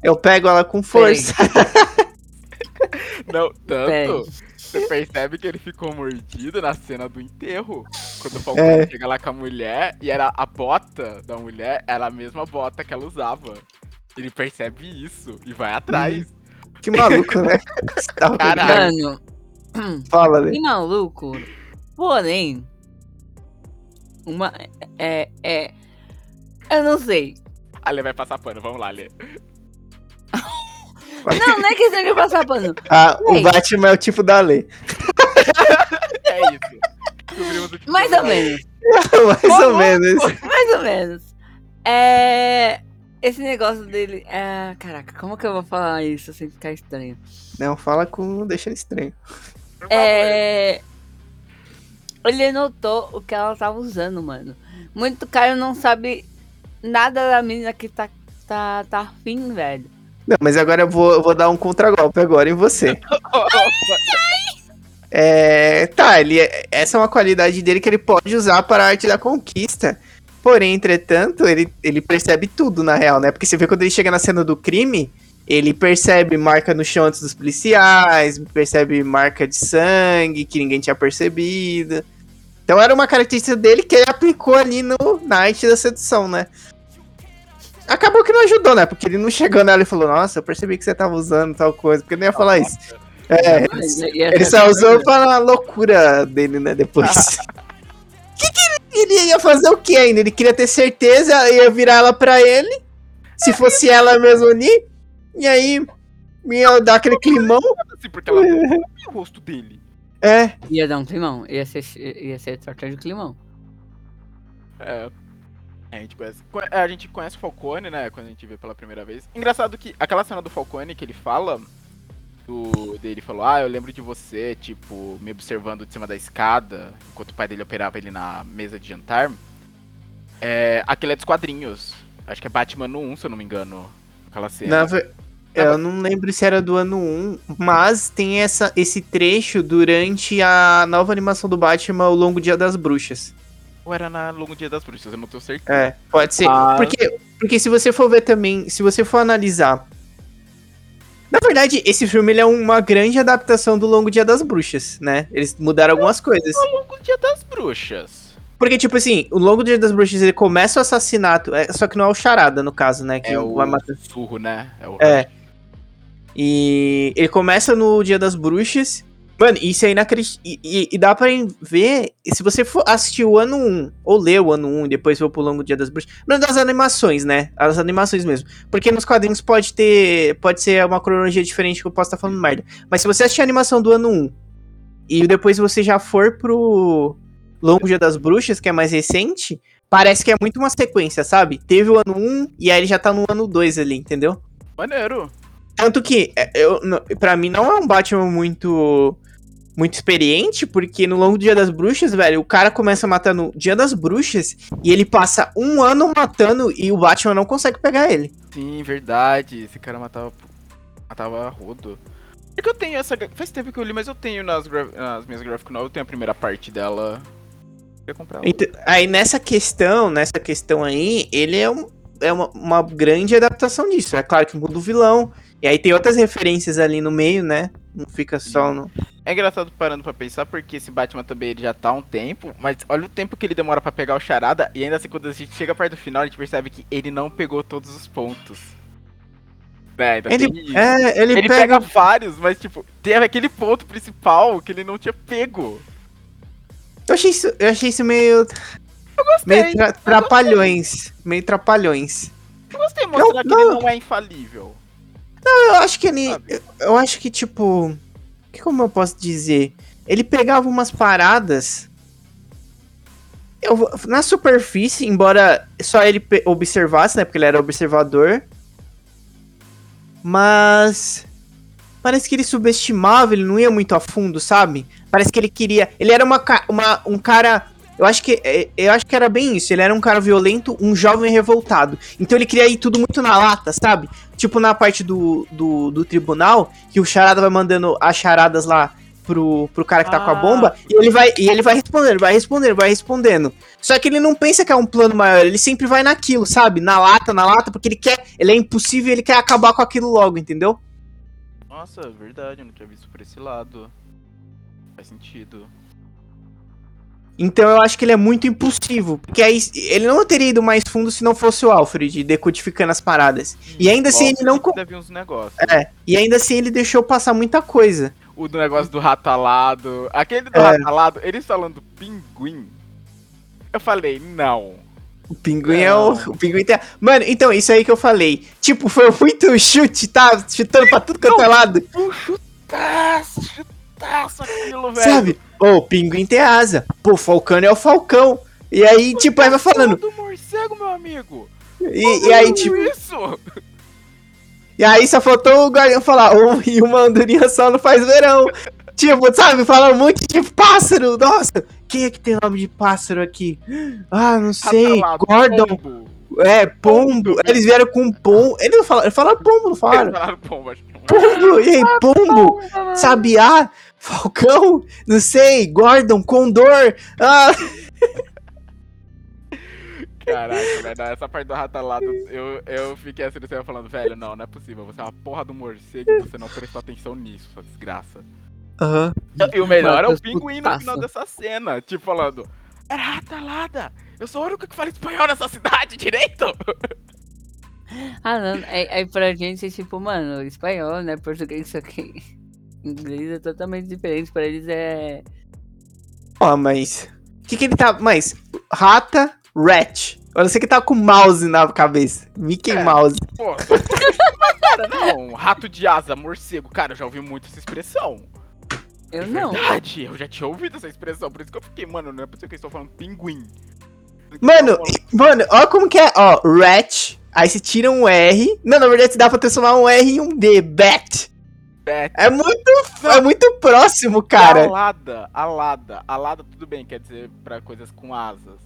Speaker 3: Eu pego ela com força. [LAUGHS]
Speaker 2: Não, tanto. Você percebe que ele ficou mordido na cena do enterro. Quando o Falcone
Speaker 3: É.
Speaker 2: chega lá com a mulher e era a bota da mulher, era a mesma bota que ela usava. Ele percebe isso e vai atrás.
Speaker 3: Que maluco, né?
Speaker 2: Caralho.
Speaker 4: Mano, [CLEARS THROAT]
Speaker 3: Fala, né?
Speaker 4: que maluco. Porém, uma. É. é eu não sei.
Speaker 2: Ali vai passar pano, vamos lá, Lê. [LAUGHS]
Speaker 4: Não, não é questão de passar pano.
Speaker 3: Ah, o. Batman é o tipo da lei. [LAUGHS]
Speaker 2: É isso. Tipo
Speaker 4: Mais ou menos. [LAUGHS]
Speaker 3: Mais ou menos.
Speaker 4: Mais ou menos. É. Esse negócio dele. É, caraca, como que eu vou falar isso sem ficar estranho?
Speaker 3: Não, fala com. Deixa ele estranho.
Speaker 4: É. Ele notou o que ela tava usando, mano. Muito cara não sabe nada da menina que tá, tá, tá afim, velho.
Speaker 3: Não, mas agora eu vou, eu vou dar um contragolpe agora em você. [LAUGHS] É, tá, ele, essa é uma qualidade dele que ele pode usar para a arte da conquista. Porém, entretanto, ele, ele percebe tudo na real, né? Porque você vê quando ele chega na cena do crime, ele percebe marca no chão antes dos policiais, percebe marca de sangue que ninguém tinha percebido. Então era uma característica dele que ele aplicou ali no, na arte da sedução, né? Acabou que não ajudou, né? Porque ele não chegou nela e falou, nossa, eu percebi que você tava usando tal coisa, porque eu não ia falar isso. É,
Speaker 4: Mas
Speaker 3: ele só usou para a loucura dele, né, depois. O [LAUGHS] que, que ele, ele ia fazer o que ainda? Ele queria ter certeza, ia virar ela pra ele, se fosse ela mesmo ali, e aí ia dar aquele climão.
Speaker 2: Assim, porque ela não o rosto dele.
Speaker 3: É,
Speaker 4: Ia dar um climão. Ia ser, ia ser torta de climão.
Speaker 2: É. A gente, conhece, conhe- a gente conhece o Falcone, né? Quando a gente vê pela primeira vez. Engraçado que aquela cena do Falcone que ele fala. Do, dele falou, ah, eu lembro de você, tipo, me observando de cima da escada, enquanto o pai dele operava ele na mesa de jantar. É, aquele é dos quadrinhos. Acho que é Batman no 1, se eu não me engano. Aquela cena.
Speaker 3: na eu não lembro se era do ano 1, mas tem essa, esse trecho durante a nova animação do Batman, O Longo Dia das Bruxas.
Speaker 2: Ou era na Longo Dia das Bruxas, eu não tenho certeza.
Speaker 3: É, pode ser.
Speaker 2: Ah.
Speaker 3: Porque, porque se você for ver também, se você for analisar. Na verdade, esse filme ele é uma grande adaptação do Longo Dia das Bruxas, né? Eles mudaram algumas coisas.
Speaker 2: Longo Dia das Bruxas.
Speaker 3: Porque, tipo assim, o Longo Dia das Bruxas ele começa o assassinato, é, só que não é o Charada, no caso, né? Que
Speaker 2: É o
Speaker 3: vai matar.
Speaker 2: surro, né? É. O
Speaker 3: É. E ele começa no Dia das Bruxas. Mano, isso é inacreditável. E, e- dá pra ver. Se você for assistir o ano 1, ou ler o ano 1 e depois for pro longo Dia das Bruxas. Não das animações, né? As animações mesmo. Porque nos quadrinhos pode ter. Pode ser uma cronologia diferente que eu posso estar falando merda. Mas se você assistir a animação do ano 1 e depois você já for pro Longo Dia das Bruxas, que é mais recente, parece que é muito uma sequência, sabe? Teve o ano 1 e aí ele já tá no ano 2 ali, entendeu?
Speaker 2: Maneiro.
Speaker 3: Tanto que, é, eu, pra mim, não é um Batman muito. Muito experiente, porque no longo do Dia das Bruxas, velho, o cara começa matando Dia das Bruxas e ele passa um ano matando e o Batman não consegue pegar ele.
Speaker 2: Sim, verdade. Esse cara matava. Matava rodo. É que eu tenho essa. Faz tempo que eu li, mas eu tenho nas, gra- nas minhas graphic novels, eu tenho a primeira parte dela. Eu comprar.
Speaker 3: Então, aí nessa questão, nessa questão aí, ele é, um, é uma, uma grande adaptação disso. É claro que muda o vilão. E aí tem outras referências ali no meio, né? Não fica só no.
Speaker 2: É engraçado parando pra pensar, porque esse Batman também ele já tá há um tempo, mas olha o tempo que ele demora pra pegar o charada, e ainda assim, quando a gente chega perto do final, a gente percebe que ele não pegou todos os pontos. É,
Speaker 3: Ele,
Speaker 2: tem
Speaker 3: é, ele,
Speaker 2: Ele
Speaker 3: pega.
Speaker 2: pega vários, mas tipo, teve aquele ponto principal que ele não tinha pego.
Speaker 3: Eu achei isso, eu achei isso meio. Meio tra- trapalhões. Meio trapalhões.
Speaker 2: Eu gostei de mostrar que
Speaker 3: não.
Speaker 2: ele não é infalível.
Speaker 3: Eu acho que ele. Eu, eu acho que, tipo. Que como eu posso dizer? Ele pegava umas paradas. Eu, na superfície, embora só ele observasse, né? Porque ele era observador. Mas. Parece que ele subestimava, ele não ia muito a fundo, sabe? Parece que ele queria. Ele era uma, uma, um cara. Eu acho, que, é, eu acho que era bem isso. Ele era um cara violento, um jovem revoltado. Então ele queria ir tudo muito na lata, sabe? Tipo na parte do, do, do tribunal, que o charada vai mandando as charadas lá pro, pro cara que tá com a
Speaker 2: Ah.
Speaker 3: bomba, e ele vai e ele vai respondendo, vai respondendo, vai respondendo. Só que ele não pensa que é um plano maior, ele sempre vai naquilo, sabe? Na lata, na lata, porque ele quer, ele é impossível, ele quer acabar com aquilo logo, entendeu?
Speaker 2: Nossa, é verdade, eu não tinha visto por esse lado. Faz sentido.
Speaker 3: Então eu acho que ele é muito impulsivo, porque aí ele não teria ido mais fundo se não fosse o Alfred decodificando as paradas. E ainda assim ele não
Speaker 2: Deve uns negócios.
Speaker 3: É, e ainda assim ele deixou passar muita coisa.
Speaker 2: O do negócio do rato alado. Aquele do
Speaker 3: É.
Speaker 2: rato alado, eles falando pinguim. Eu falei, não.
Speaker 3: O pinguim é o, o pinguim tem. Mano, então, isso aí que eu falei. Tipo, foi muito chute, tá? Chutando pra tudo quanto é lado.
Speaker 2: Chutaço, chutaço aquilo, velho.
Speaker 3: Sabe? Ô, o pinguim tem asa. Pô, o Falcão é o Falcão. E aí, tipo, aí vai falando.
Speaker 2: do morcego, meu amigo.
Speaker 3: E, e aí, tipo.
Speaker 2: Isso.
Speaker 3: E aí só faltou o Guardião falar. "Ô, e uma andorinha só não faz verão. Tipo, sabe? Falar um monte de pássaro. Nossa, quem é que tem nome de pássaro aqui? Ah, não sei.
Speaker 2: Ratalado,
Speaker 3: Gordon.
Speaker 2: pombo.
Speaker 3: É, pombo. Eles vieram com pombo. Ele não fala, ele fala pombo, não falaram?
Speaker 2: Eles falaram pombo, acho que não.
Speaker 3: Pombo, e aí, pombo, sabiá, falcão, não sei, Gordon, condor, ah,
Speaker 2: Caraca, velho, essa parte do ratalado, eu, eu fiquei assim no céu falando, velho, não, não é possível, você é uma porra do morcego e você não prestou atenção nisso, sua desgraça.
Speaker 3: Aham.
Speaker 2: E o melhor é o pinguim no final dessa cena, tipo, falando, é ratalada, eu sou o único que fala espanhol nessa cidade, direito?
Speaker 4: Ah, não. Aí, aí pra gente é tipo, mano, espanhol, né? Português, isso aqui. Inglês é totalmente diferente. Pra eles é.
Speaker 3: Ó, mas, o que que ele tá, mas, rata, rat, olha, você que tá com mouse na cabeça, Mickey
Speaker 2: É.
Speaker 3: Mouse,
Speaker 2: Pô, mas cara, não, rato de asa, morcego, cara, eu já ouvi muito essa expressão.
Speaker 4: Eu
Speaker 2: É
Speaker 4: não.
Speaker 2: verdade, eu já tinha ouvido essa expressão, por isso que eu fiquei, mano, não é possível que eles estão falando pinguim.
Speaker 3: mano, [LAUGHS] mano, ó como que é, ó, rat, aí você tira um R, não, na verdade dá pra transformar um R em um B, bat,
Speaker 2: Bat.
Speaker 3: é muito, é muito próximo, cara,
Speaker 2: Alada, alada. Alada, tudo bem, quer dizer pra coisas com asas.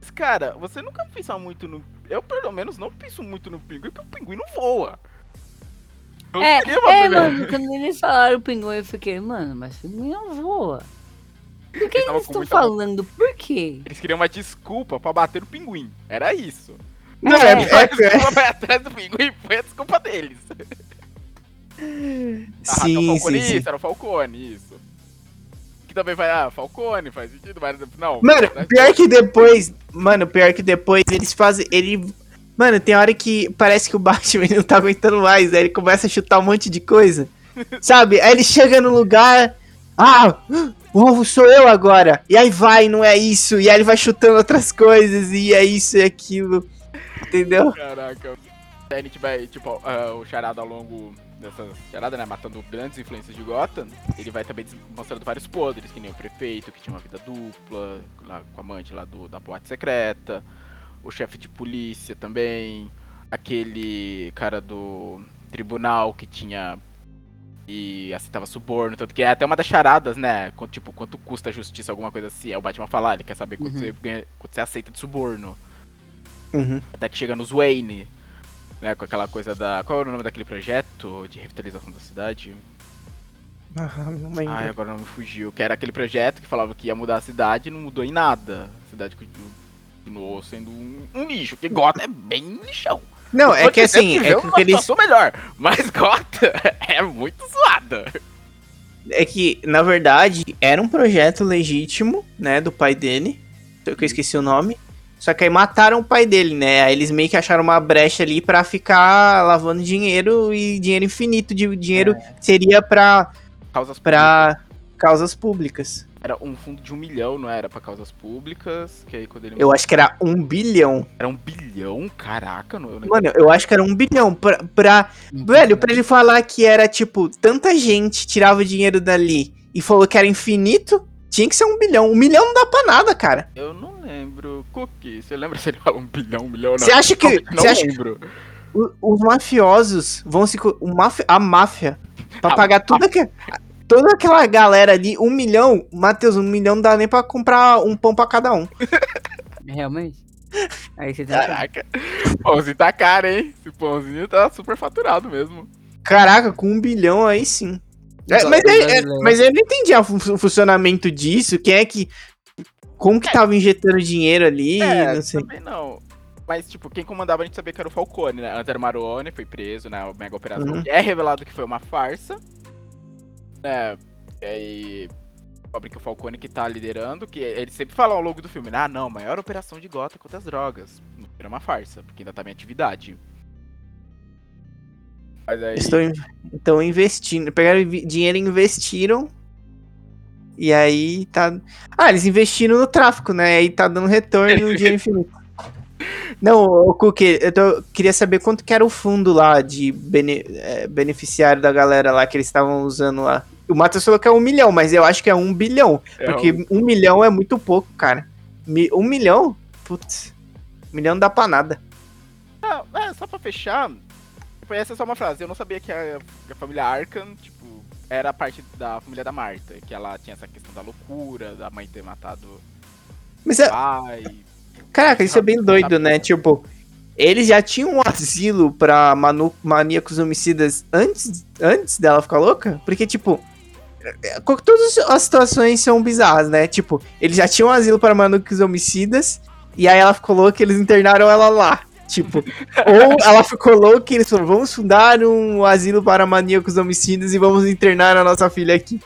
Speaker 2: Mas, cara, você nunca pensa muito no. Eu, pelo menos, não penso muito no pinguim, porque o pinguim não voa. Eu
Speaker 4: É, é, mano, quando eles falaram pinguim, eu fiquei, mano, mas pinguim não voa. Por que
Speaker 2: Eles
Speaker 4: estão
Speaker 2: muita-
Speaker 4: falando? Por quê?
Speaker 2: Eles queriam uma desculpa pra bater no pinguim. Era isso.
Speaker 3: não, é,
Speaker 4: É.
Speaker 3: é,
Speaker 2: A desculpa vai atrás do pinguim foi a desculpa deles. Ah,
Speaker 3: sim,
Speaker 2: Falcone,
Speaker 3: sim.
Speaker 2: isso, era o Falcone, isso. Que também vai, ah, Falcone, faz sentido, mas não.
Speaker 3: Mano,
Speaker 2: né?
Speaker 3: pior que depois. Mano, pior que depois eles fazem. Ele. Mano, tem hora que parece que o Batman [LAUGHS] não tá aguentando mais. Aí ele começa a chutar um monte de coisa. [LAUGHS] Sabe? Aí ele chega no lugar. Ah! O alvo sou eu agora! E aí vai, não é isso. E aí ele vai chutando outras coisas. E é isso e aquilo. Entendeu?
Speaker 2: Caraca. Aí a gente vai, tipo, ah, o charada ao longo dessa charada, né? Matando grandes influências de Gotham. Ele vai também mostrando vários podres, que nem o prefeito, que tinha uma vida dupla, lá com a amante lá do, da boate secreta. o chefe de polícia também, aquele cara do tribunal que tinha e aceitava suborno, tanto que é até uma das charadas, né? Quanto, tipo, quanto custa a justiça, alguma coisa assim. É o Batman falar, ele quer saber quanto,
Speaker 4: Uhum.
Speaker 2: você, ganha, quanto você aceita de suborno.
Speaker 3: Uhum.
Speaker 2: Até que chega nos Wayne, né? Com aquela coisa da. Qual era o nome daquele projeto de revitalização da cidade?
Speaker 3: Ah, não lembro.
Speaker 2: Ai, agora não me fugiu. Que era aquele projeto que falava que ia mudar a cidade e não mudou em nada. A cidade continuou sendo um, um lixo, porque Gotham é bem lixão.
Speaker 3: não, é que assim,
Speaker 2: que
Speaker 3: é que eles,
Speaker 2: melhor, mas Gotham [LAUGHS] é muito zoada.
Speaker 3: é que, na verdade, era um projeto legítimo, né, do pai dele, que eu esqueci o nome, só que aí mataram o pai dele, né, aí eles meio que acharam uma brecha ali pra ficar lavando dinheiro e dinheiro infinito de dinheiro
Speaker 2: É.
Speaker 3: seria pra,
Speaker 2: Causas
Speaker 3: pra causas públicas.
Speaker 2: Era um fundo de um milhão, não era pra causas públicas. Que aí quando ele.
Speaker 3: Eu acho que era um bilhão.
Speaker 2: Era um bilhão? Caraca, não, eu
Speaker 3: Mano, eu acho que era um bilhão pra, pra Velho, pra ele falar que era, tipo, tanta gente tirava dinheiro dali e falou que era infinito, tinha que ser um bilhão. Um milhão não dá pra nada, cara.
Speaker 2: Eu não lembro. Cookie, você lembra se ele fala um bilhão, um milhão ou não?
Speaker 3: Você acha que.
Speaker 2: Não
Speaker 3: Você acha que
Speaker 2: lembro.
Speaker 3: o- os mafiosos vão se. O maf, a máfia, pra
Speaker 2: A
Speaker 3: pagar tudo que, toda aquela galera ali, um milhão, Matheus, um milhão não dá nem pra comprar um pão pra cada um. [LAUGHS]
Speaker 4: Realmente? Aí você tem
Speaker 2: Caraca. Pãozinho tá caro, hein? Esse pãozinho tá super faturado mesmo.
Speaker 3: Caraca, com um bilhão aí sim. É, mas, é- é- mas eu não entendi o fu- o funcionamento disso. Quem é que. Como que tava injetando dinheiro ali?
Speaker 2: É,
Speaker 3: não sei.
Speaker 2: também não. Mas, tipo, quem comandava a gente sabia que era o Falcone, né? Antes era o Maroni, foi preso, né? O Mega Operação.
Speaker 3: Uhum.
Speaker 2: É revelado que foi uma farsa. Né? E aí. Descobre que o Falcone que tá liderando, que eles sempre falam ao longo do filme, né? Ah, não, maior operação de Gotham contra as drogas. Não era uma farsa, porque ainda tá em atividade. Aí.
Speaker 3: Estão, estão investindo. Pegaram dinheiro e investiram. E aí tá. Ah, eles investiram no tráfico, né? Aí tá dando retorno no dinheiro infinito. [LAUGHS] Não, o Cookie, eu tô- queria saber quanto que era o fundo lá de bene- eh, beneficiário da galera lá que eles estavam usando lá. O Matheus falou que é um milhão, mas eu acho que é um bilhão.
Speaker 2: é,
Speaker 3: Porque um milhão é muito pouco, cara. Um milhão? Putz. Um milhão não dá pra nada.
Speaker 2: Ah, é, só pra fechar, tipo, essa é só uma frase. Eu não sabia que a, a família Arkham, tipo, era parte da família da Marta. Que ela tinha essa questão da loucura, da mãe ter matado
Speaker 3: Mas
Speaker 2: o
Speaker 3: é,
Speaker 2: pai.
Speaker 3: Caraca, isso é bem doido, né? Tipo, eles já tinham um asilo pra manu- maníacos homicidas antes, antes dela ficar louca? Porque, tipo, é, co- todas as situações são bizarras, né? Tipo, eles já tinham um asilo para maníacos homicidas, e aí ela ficou louca e eles internaram ela lá. Tipo, ou ela ficou louca e eles falaram, vamos fundar um asilo para maníacos homicidas e vamos internar a nossa filha aqui.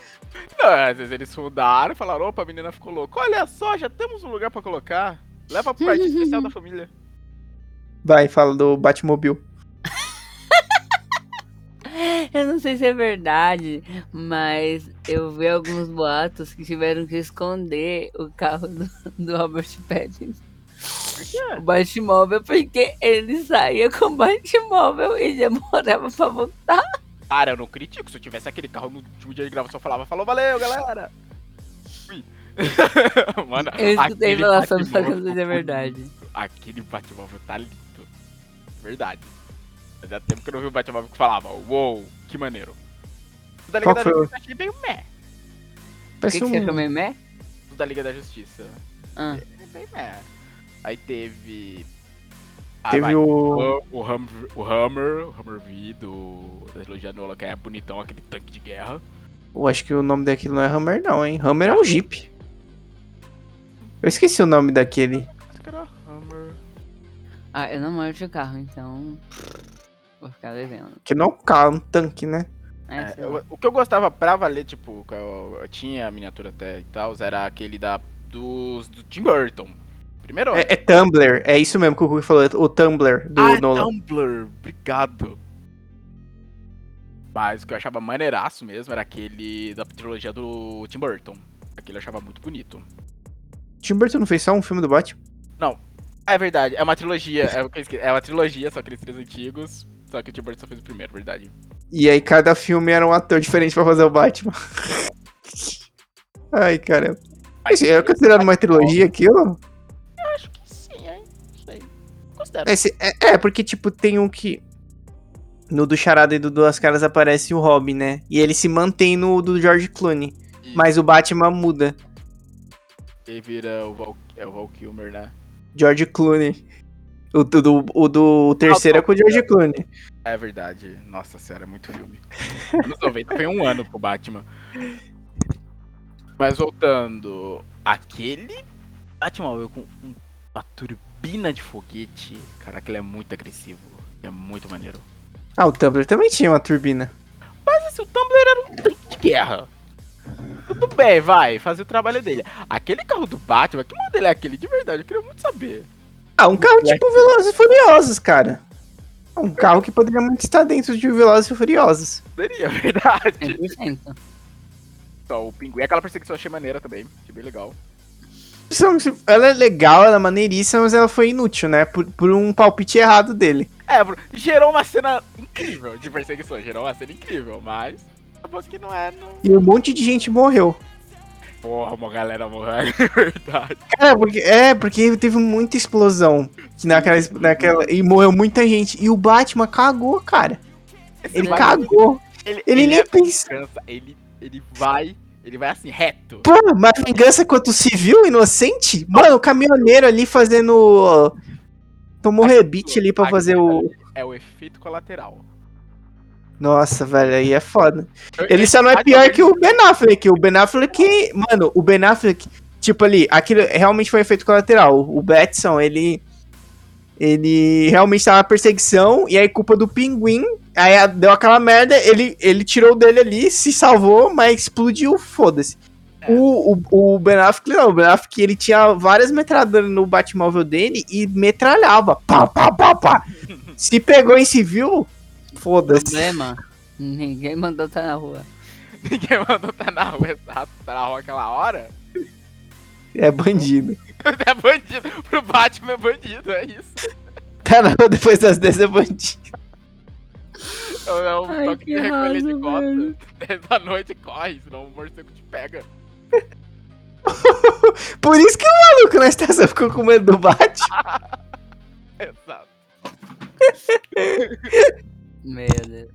Speaker 2: Não, às vezes eles fundaram e falaram, opa, a menina ficou louca. Olha só, já temos um lugar pra colocar. Leva pro parte especial da família.
Speaker 3: Vai, fala do Batmobile. [LAUGHS]
Speaker 4: Eu não sei se é verdade, mas eu vi alguns boatos que tiveram que esconder o carro do, do Robert Pattinson. O Batmóvel, porque ele saía com o Batmóvel e demorava pra voltar.
Speaker 2: Cara, eu não critico. Se eu tivesse aquele carro no último dia de gravação, eu falava, falou, valeu, galera. Fui. [LAUGHS] Mano,
Speaker 4: Eu escutei falar sobre sei se é
Speaker 2: ficou
Speaker 4: verdade.
Speaker 2: Aquele Batmóvel tá lindo. Verdade. Fazia tempo que eu não vi um Batmóvel que falava, uou, que maneiro. O da Liga
Speaker 3: Qual
Speaker 2: da
Speaker 3: foi o-
Speaker 2: Justiça eu achei meio meh.
Speaker 4: O que, que você achou
Speaker 3: um...
Speaker 4: meio meh?
Speaker 2: O da Liga da Justiça.
Speaker 4: Ah,
Speaker 2: É bem meh. Aí teve... Ah,
Speaker 3: Teve
Speaker 2: vai.
Speaker 3: o...
Speaker 2: O, o, Hammer, o Hammer V do, da trilogia Nola, que é bonitão, aquele tanque de guerra.
Speaker 3: Eu acho que o nome daquilo não é Hammer, não, hein? Hammer é um Jeep. Eu esqueci o nome daquele.
Speaker 2: Acho que era Hammer.
Speaker 4: ah, eu não manjo de carro, então. Vou ficar devendo.
Speaker 3: Que não é um carro, um tanque, né?
Speaker 4: É,
Speaker 2: É, eu- o que eu gostava pra valer, tipo, eu, eu tinha a miniatura até e tal, era aquele da, dos, do Tim Burton. Primeiro.
Speaker 3: É, é Tumblr, é isso mesmo que o Hulk falou, o Tumblr do
Speaker 2: ah,
Speaker 3: Nolan.
Speaker 2: Tumblr, obrigado. Mas o que eu achava maneiraço mesmo era aquele da trilogia do Tim Burton. Aquele eu achava muito bonito.
Speaker 3: Tim Burton não fez só um filme do Batman?
Speaker 2: Ah, é verdade, é uma trilogia, é, é uma trilogia, só aqueles três antigos, só que o Tim Burton só fez o primeiro, verdade.
Speaker 3: E aí cada filme era um ator diferente pra fazer o Batman. [LAUGHS] Ai, caramba. Esse é considerado uma trilogia aquilo?
Speaker 2: Considero.
Speaker 3: Esse- é, é, porque, tipo, tem um que. No do Charada e do Duas Caras aparece o Robin, né? E ele se mantém no do George Clooney.
Speaker 2: E
Speaker 3: Mas o Batman muda.
Speaker 2: ele vira o Val, é o Val Kilmer, né?
Speaker 3: George Clooney. O, do- do, o do terceiro é com o George Clooney.
Speaker 2: É verdade. Nossa senhora, é muito filme. Anos 90 foi um ano pro Batman. Mas voltando, aquele Batmóvel com um- uma turbina de foguete, cara, aquele é muito agressivo. É muito maneiro.
Speaker 3: Ah, o Tumblr também tinha uma turbina.
Speaker 2: Mas assim, o Tumblr era um tanque de guerra. Tudo bem, vai, fazer o trabalho dele. Aquele carro do Batman, que modelo é aquele? De verdade, eu queria muito saber.
Speaker 3: Ah, um carro tipo Velozes e Furiosos, cara. Um carro que poderia muito estar dentro de Velozes e Furiosos.
Speaker 2: Seria, é verdade.
Speaker 4: 100%.
Speaker 2: Só o pinguim, aquela perseguição eu achei maneira também. Achei bem legal.
Speaker 3: Ela é legal, ela é maneiríssima, mas ela foi inútil, né? Por, por um palpite errado dele.
Speaker 2: É, gerou uma cena incrível de perseguição, gerou uma cena incrível, mas depois que não é, não...
Speaker 3: E um monte de gente morreu.
Speaker 2: Porra, uma galera morreu, [LAUGHS] é verdade.
Speaker 3: Cara, porque, é, porque teve muita explosão que naquela, naquela, e morreu muita gente. E o Batman cagou, cara.
Speaker 2: Esse
Speaker 3: Ele
Speaker 2: Batman,
Speaker 3: cagou.
Speaker 2: Ele,
Speaker 3: Ele nem
Speaker 2: é
Speaker 3: pensa.
Speaker 2: ele, ele vai, ele vai assim, reto.
Speaker 3: Pô, mas vingança contra o civil inocente? Mano, o caminhoneiro ali fazendo. Tomou rebite ali pra fazer o.
Speaker 2: É o efeito colateral.
Speaker 3: Nossa, velho, aí é foda. Ele só não é pior que o Ben Affleck. O Ben Affleck, mano, o Ben Affleck, tipo ali, aquilo realmente foi efeito colateral. O Batson, ele. Ele realmente tava na perseguição, e aí culpa do pinguim. Aí deu aquela merda, ele, ele tirou dele ali, se salvou, mas explodiu, foda-se. O, o, o Ben Affleck, não, o Ben Affleck, ele tinha várias metralhadoras no Batmóvel dele e metralhava. Pá, pá, pá, pá. [LAUGHS] Se pegou em civil, foda-se.
Speaker 4: Problema, ninguém mandou estar na rua.
Speaker 2: Ninguém mandou tá na rua, exato, tá na rua aquela hora.
Speaker 3: É bandido. [LAUGHS]
Speaker 2: É bandido. Pro Batman é bandido, é isso.
Speaker 3: Tá na rua depois das 10 é bandido.
Speaker 2: É o- é o
Speaker 4: Ai,
Speaker 2: toque
Speaker 4: que
Speaker 2: de recolher de
Speaker 4: velho. [LAUGHS]
Speaker 2: 10 da noite corre, senão o morcego te pega. [LAUGHS]
Speaker 3: Por isso que o maluco na estação ficou com medo do Batman. [LAUGHS]
Speaker 2: Exato.
Speaker 4: Meu Deus.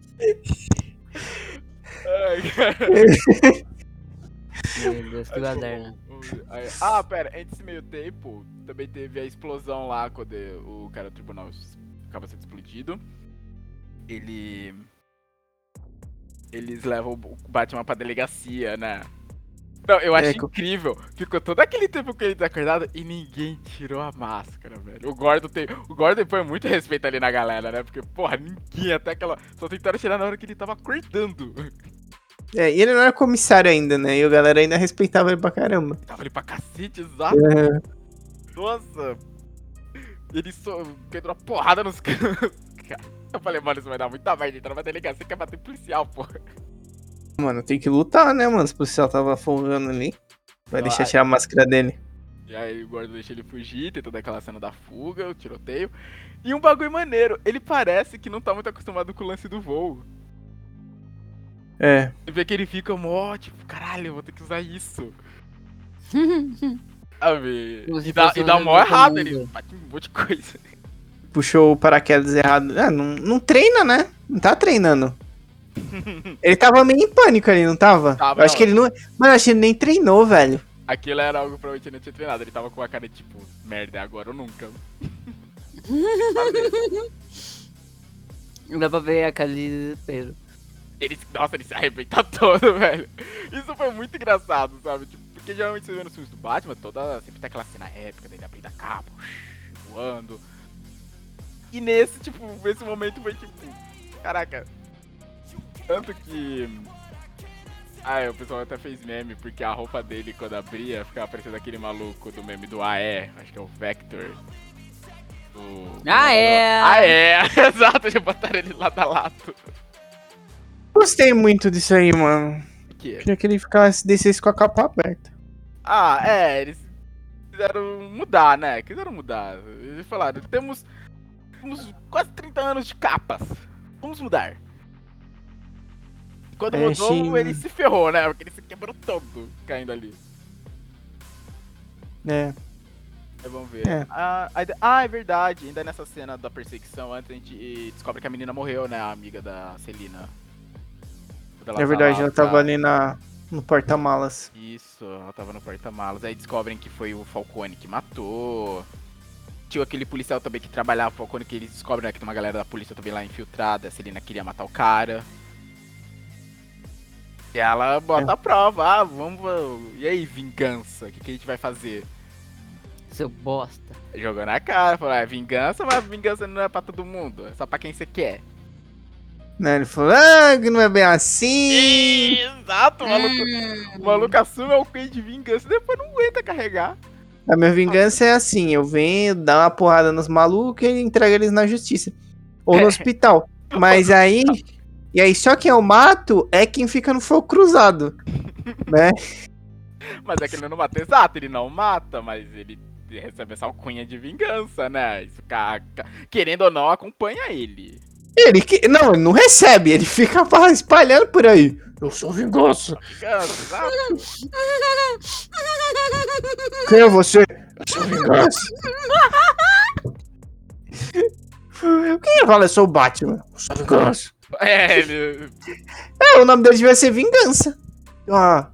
Speaker 2: Ai, cara.
Speaker 4: Meu Deus, que baderna.
Speaker 2: Ah, pera, entre esse meio tempo, também teve a explosão lá quando o cara do tribunal acaba sendo explodido. Ele. Eles levam o Batman pra delegacia, né? Não, eu acho
Speaker 3: É,
Speaker 2: incrível. Ficou todo aquele tempo que ele desacordado e ninguém tirou a máscara, velho. O Gordon tem. O Gordon põe muito respeito ali na galera, né? Porque, porra, ninguém até aquela. Só tentaram tirar na hora que ele tava acordando.
Speaker 3: É, e ele não era comissário ainda, né? E a galera ainda respeitava ele pra caramba.
Speaker 2: Tava ali pra cacete, exato.
Speaker 3: É,
Speaker 2: Nossa! Ele só deu uma porrada nos [LAUGHS] caras. Eu falei, mano, isso vai dar muita merda. Entrar numa delegacia que é bater policial, pô.
Speaker 3: mano, tem que lutar, né, mano? Se o policial tava folgando ali. Vai deixar tirar a máscara dele.
Speaker 2: E aí o guarda deixa ele fugir, tem toda aquela cena da fuga, o tiroteio. E um bagulho maneiro, ele parece que não tá muito acostumado com o lance do voo.
Speaker 3: É.
Speaker 2: Você vê que ele fica mó, tipo, caralho, eu vou ter que usar isso. [LAUGHS] Sabe? E dá, e dá mó errado,
Speaker 4: do
Speaker 2: ele bate um monte de coisa.
Speaker 3: Puxou o paraquedas errado. Ah, não, não treina, né? Não tá treinando. Ele tava meio em pânico ali, não tava?
Speaker 2: Tava,
Speaker 3: eu acho que ele não. Mano, eu acho que ele nem treinou, velho.
Speaker 2: Aquilo era algo que provavelmente ele não tinha treinado. Ele tava com a cara de tipo, merda, é agora ou nunca.
Speaker 4: Dá pra ver a cara de.
Speaker 2: Ele, nossa, ele se arrebenta todo, [LAUGHS] velho. Isso foi muito engraçado, sabe? Tipo, porque geralmente você vê nos filmes do Batman, toda, sempre tem aquela cena épica dele abrindo a capa, voando. E nesse, tipo, esse momento foi tipo, caraca. Tanto que. Ah, o pessoal até fez meme, porque a roupa dele, quando abria, ficava parecendo aquele maluco do meme do AE, acho que é o Vector. Do-
Speaker 4: Ah, é!
Speaker 2: Ah, é! [LAUGHS] Exato, já botaram ele lado a lado.
Speaker 3: Gostei muito disso aí, mano.
Speaker 2: O que é?
Speaker 3: Queria que ele ficasse, descesse com a capa aberta.
Speaker 2: Ah, é, eles quiseram mudar, né? Quiseram mudar. Eles falaram, temos, temos quase 30 anos de capas. Vamos mudar. Quando
Speaker 3: É,
Speaker 2: mudou,
Speaker 3: sim.
Speaker 2: ele se ferrou, né? Porque ele se quebrou todo caindo ali.
Speaker 3: É.
Speaker 2: Aí vamos ver.
Speaker 3: É.
Speaker 2: Ah, ah, é verdade. Ainda nessa cena da perseguição, antes a gente descobre que a menina morreu, né? A amiga da Celina.
Speaker 3: É verdade, ela tava ali na, no porta-malas.
Speaker 2: Isso, ela tava no porta-malas. Aí descobrem que foi o Falcone que matou. Tinha aquele policial também que trabalhava com o Falcone, que eles descobrem né, que tem uma galera da polícia também lá infiltrada. A Celina queria matar o cara. E ela bota
Speaker 3: É.
Speaker 2: a prova. Ah, vamos. E aí, vingança? O que, que a gente vai fazer?
Speaker 4: Seu bosta.
Speaker 2: Jogou na cara, falou, é vingança, mas vingança não é pra todo mundo, é só pra quem você quer.
Speaker 3: Né? Ele falou, ah, que não é bem assim.
Speaker 2: Exato, o maluco, o maluco assume o de vingança e depois não aguenta carregar.
Speaker 3: A minha vingança é assim, eu venho, dar uma porrada nos malucos e entrego eles na justiça. Ou no hospital. Mas aí. E aí, só quem eu mato é quem fica no fogo cruzado. né? [LAUGHS]
Speaker 2: Mas é que ele não mata exato, ele não mata, mas ele recebe essa alcunha de vingança, né? Isso, querendo ou não, acompanha ele.
Speaker 3: Ele que. Não, ele não recebe, ele fica [LAUGHS] espalhando por aí. Eu sou vingança. Quem é você? Eu sou vingança. Quem fala? Eu sou o Batman. Eu sou vingança.
Speaker 2: É, ele.
Speaker 3: É, o nome dele devia ser Vingança. Ah.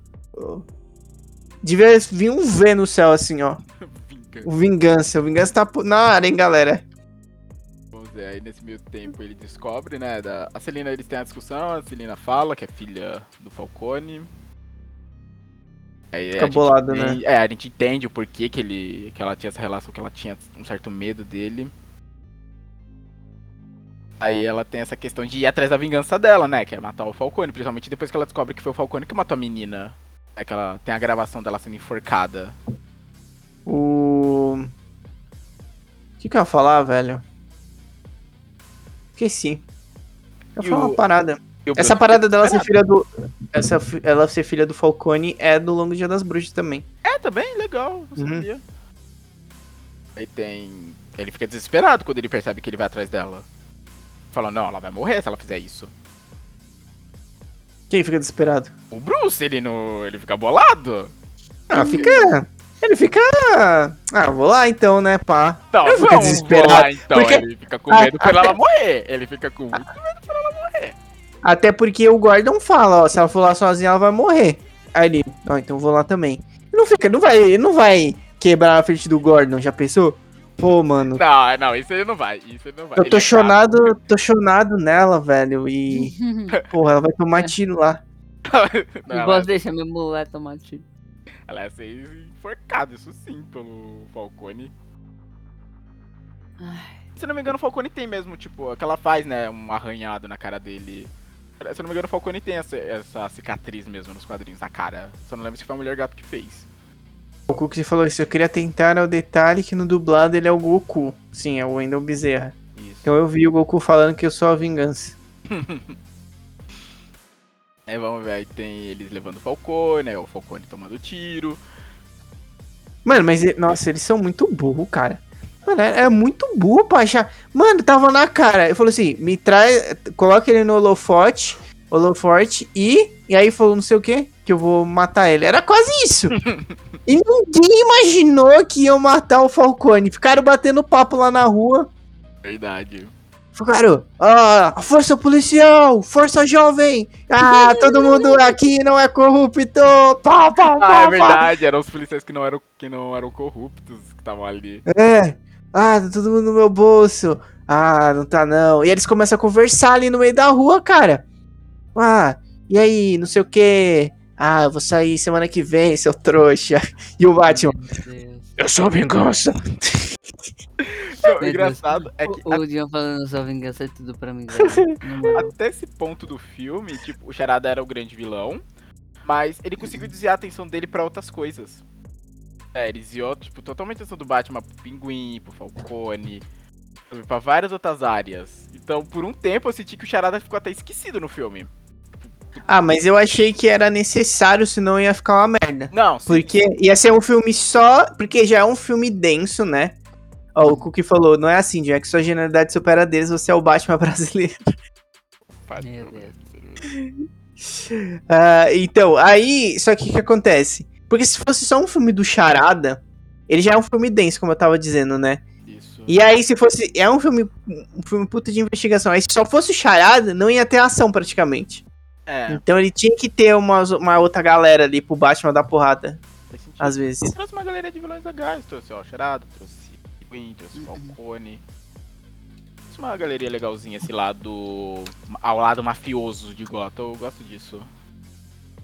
Speaker 3: Devia vir um V no céu assim, ó.
Speaker 2: Vingança.
Speaker 3: O Vingança. O Vingança tá na área, hein, galera.
Speaker 2: Vamos ver, aí nesse meio tempo ele descobre, né? Da... A Celina, eles têm a discussão, a Celina fala que é filha do Falcone. Aí
Speaker 3: Fica bolado, né?
Speaker 2: É, a gente entende o porquê que, ele, que ela tinha essa relação, que ela tinha um certo medo dele. Aí ela tem essa questão de ir atrás da vingança dela, né? Que é matar o Falcone, principalmente depois que ela descobre que foi o Falcone que matou a menina. É que ela tem a gravação dela sendo enforcada.
Speaker 3: O. O que, que eu ia falar, velho? Esqueci. Eu
Speaker 2: E
Speaker 3: ia falar
Speaker 2: o-
Speaker 3: uma parada. Essa parada dela ser filha do. Essa, ela ser filha do Falcone é do Longo Dia das Bruxas também.
Speaker 2: É, também, legal, não
Speaker 3: Uhum.
Speaker 2: sabia. Aí tem. Ele fica desesperado quando ele percebe que ele vai atrás dela. Falando, não, ela vai morrer se ela fizer isso.
Speaker 3: Quem fica desesperado?
Speaker 2: O Bruce, ele não. ele fica bolado.
Speaker 3: Ah, fica. Ele fica. Ah, vou lá então, né, pá.
Speaker 2: Não,
Speaker 3: Eu fico
Speaker 2: não,
Speaker 3: desesperado,
Speaker 2: vou lá, então.
Speaker 3: porque-
Speaker 2: Ele fica com
Speaker 3: Ah,
Speaker 2: medo por
Speaker 3: até-
Speaker 2: ela morrer. Ele fica com muito
Speaker 3: Até porque o Gordon fala, ó, se ela for lá sozinha, ela vai morrer. Aí ele, ó, então vou lá também. Ele não fica, não vai, ele não vai quebrar a frente do Gordon, já pensou? Pô, mano,
Speaker 2: Não, não, isso ele não vai. Isso ele não vai.
Speaker 3: eu
Speaker 2: Ele
Speaker 3: tô
Speaker 2: é
Speaker 3: chonado, tô chonado nela, velho, e... [LAUGHS] Porra, ela vai tomar tiro lá. [LAUGHS]
Speaker 2: Não,
Speaker 4: Não
Speaker 2: ela,
Speaker 4: posso deixar minha mulher tomar tiro.
Speaker 2: Ela ia ser enforcada, isso sim, pelo Falcone.
Speaker 4: Ai.
Speaker 2: Se não me engano, o Falcone tem mesmo, tipo, que ela faz, né, um arranhado na cara dele. Se não me engano, o Falcone tem essa, essa cicatriz mesmo nos quadrinhos na cara. Só não lembro se foi a Mulher Gato que fez.
Speaker 3: O Goku que falou isso, eu queria tentar ao detalhe que no dublado ele é o Goku. Sim, é o Wendell Bezerra.
Speaker 2: Isso.
Speaker 3: Então eu vi o Goku falando que eu sou a vingança. [LAUGHS]
Speaker 2: Aí vamos ver, aí tem eles levando o Falcone, aí o Falcone tomando tiro.
Speaker 3: Mano, mas, nossa, eles são muito burros, cara. Mano, é, é muito burro pra achar. Mano, tava na cara. Eu falei assim, me traz, coloca ele no holofote, holoforte e... E aí falou não sei o que, que eu vou matar ele. Era quase isso. [LAUGHS] e ninguém imaginou que iam matar o Falcone. Ficaram batendo papo lá na rua.
Speaker 2: Verdade.
Speaker 3: Ficaram, ah, a força policial, força jovem. Ah, [LAUGHS] todo mundo aqui não é corrupto. Pá, pá,
Speaker 2: Ah,
Speaker 3: pá,
Speaker 2: é
Speaker 3: pá.
Speaker 2: verdade, eram os policiais que não eram, que não eram corruptos que estavam ali.
Speaker 3: É. Ah, tá todo mundo no meu bolso. Ah, não tá não. E eles começam a conversar ali no meio da rua, cara. Ah, e aí, não sei o que. Ah, eu vou sair semana que vem, seu trouxa. [LAUGHS] E o Batman. Eu sou vingança.
Speaker 2: Não, engraçado é que
Speaker 4: O, o Dion falando sua vingança é tudo pra mim, [LAUGHS]
Speaker 2: até esse ponto do filme, tipo, o Charada era o grande vilão, mas ele conseguiu desviar a atenção dele pra outras coisas. É, ele desviou, tipo, totalmente a atenção do Batman pro Pinguim, pro Falcone, pra várias outras áreas. Então, por um tempo, eu senti que o Charada ficou até esquecido no filme.
Speaker 3: Ah, mas eu achei que era necessário, senão ia ficar uma merda.
Speaker 2: Não, sim,
Speaker 3: Porque ia ser um filme só. Porque já é um filme denso, né? Ó, o Cookie falou, não é assim, já que sua genialidade supera a deles, você é o Batman [LAUGHS] brasileiro.
Speaker 4: Meu Deus.
Speaker 3: Ah, então, aí, só que o que acontece? Porque se fosse só um filme do Charada, ele já é um filme denso, como eu tava dizendo, né?
Speaker 2: Isso.
Speaker 3: E aí, se fosse. É um filme. Um filme puta de investigação. Aí, se só fosse o Charada, não ia ter ação praticamente.
Speaker 2: É,
Speaker 3: Então ele tinha que ter uma, uma outra galera ali pro Batman dar porrada, às vezes.
Speaker 2: Ele trouxe uma galera de vilões legais, trouxe ó, Charada, trouxe Queen, trouxe Falcone. Uma galeria legalzinha, esse lado. ao lado mafioso de Gotham, eu gosto disso.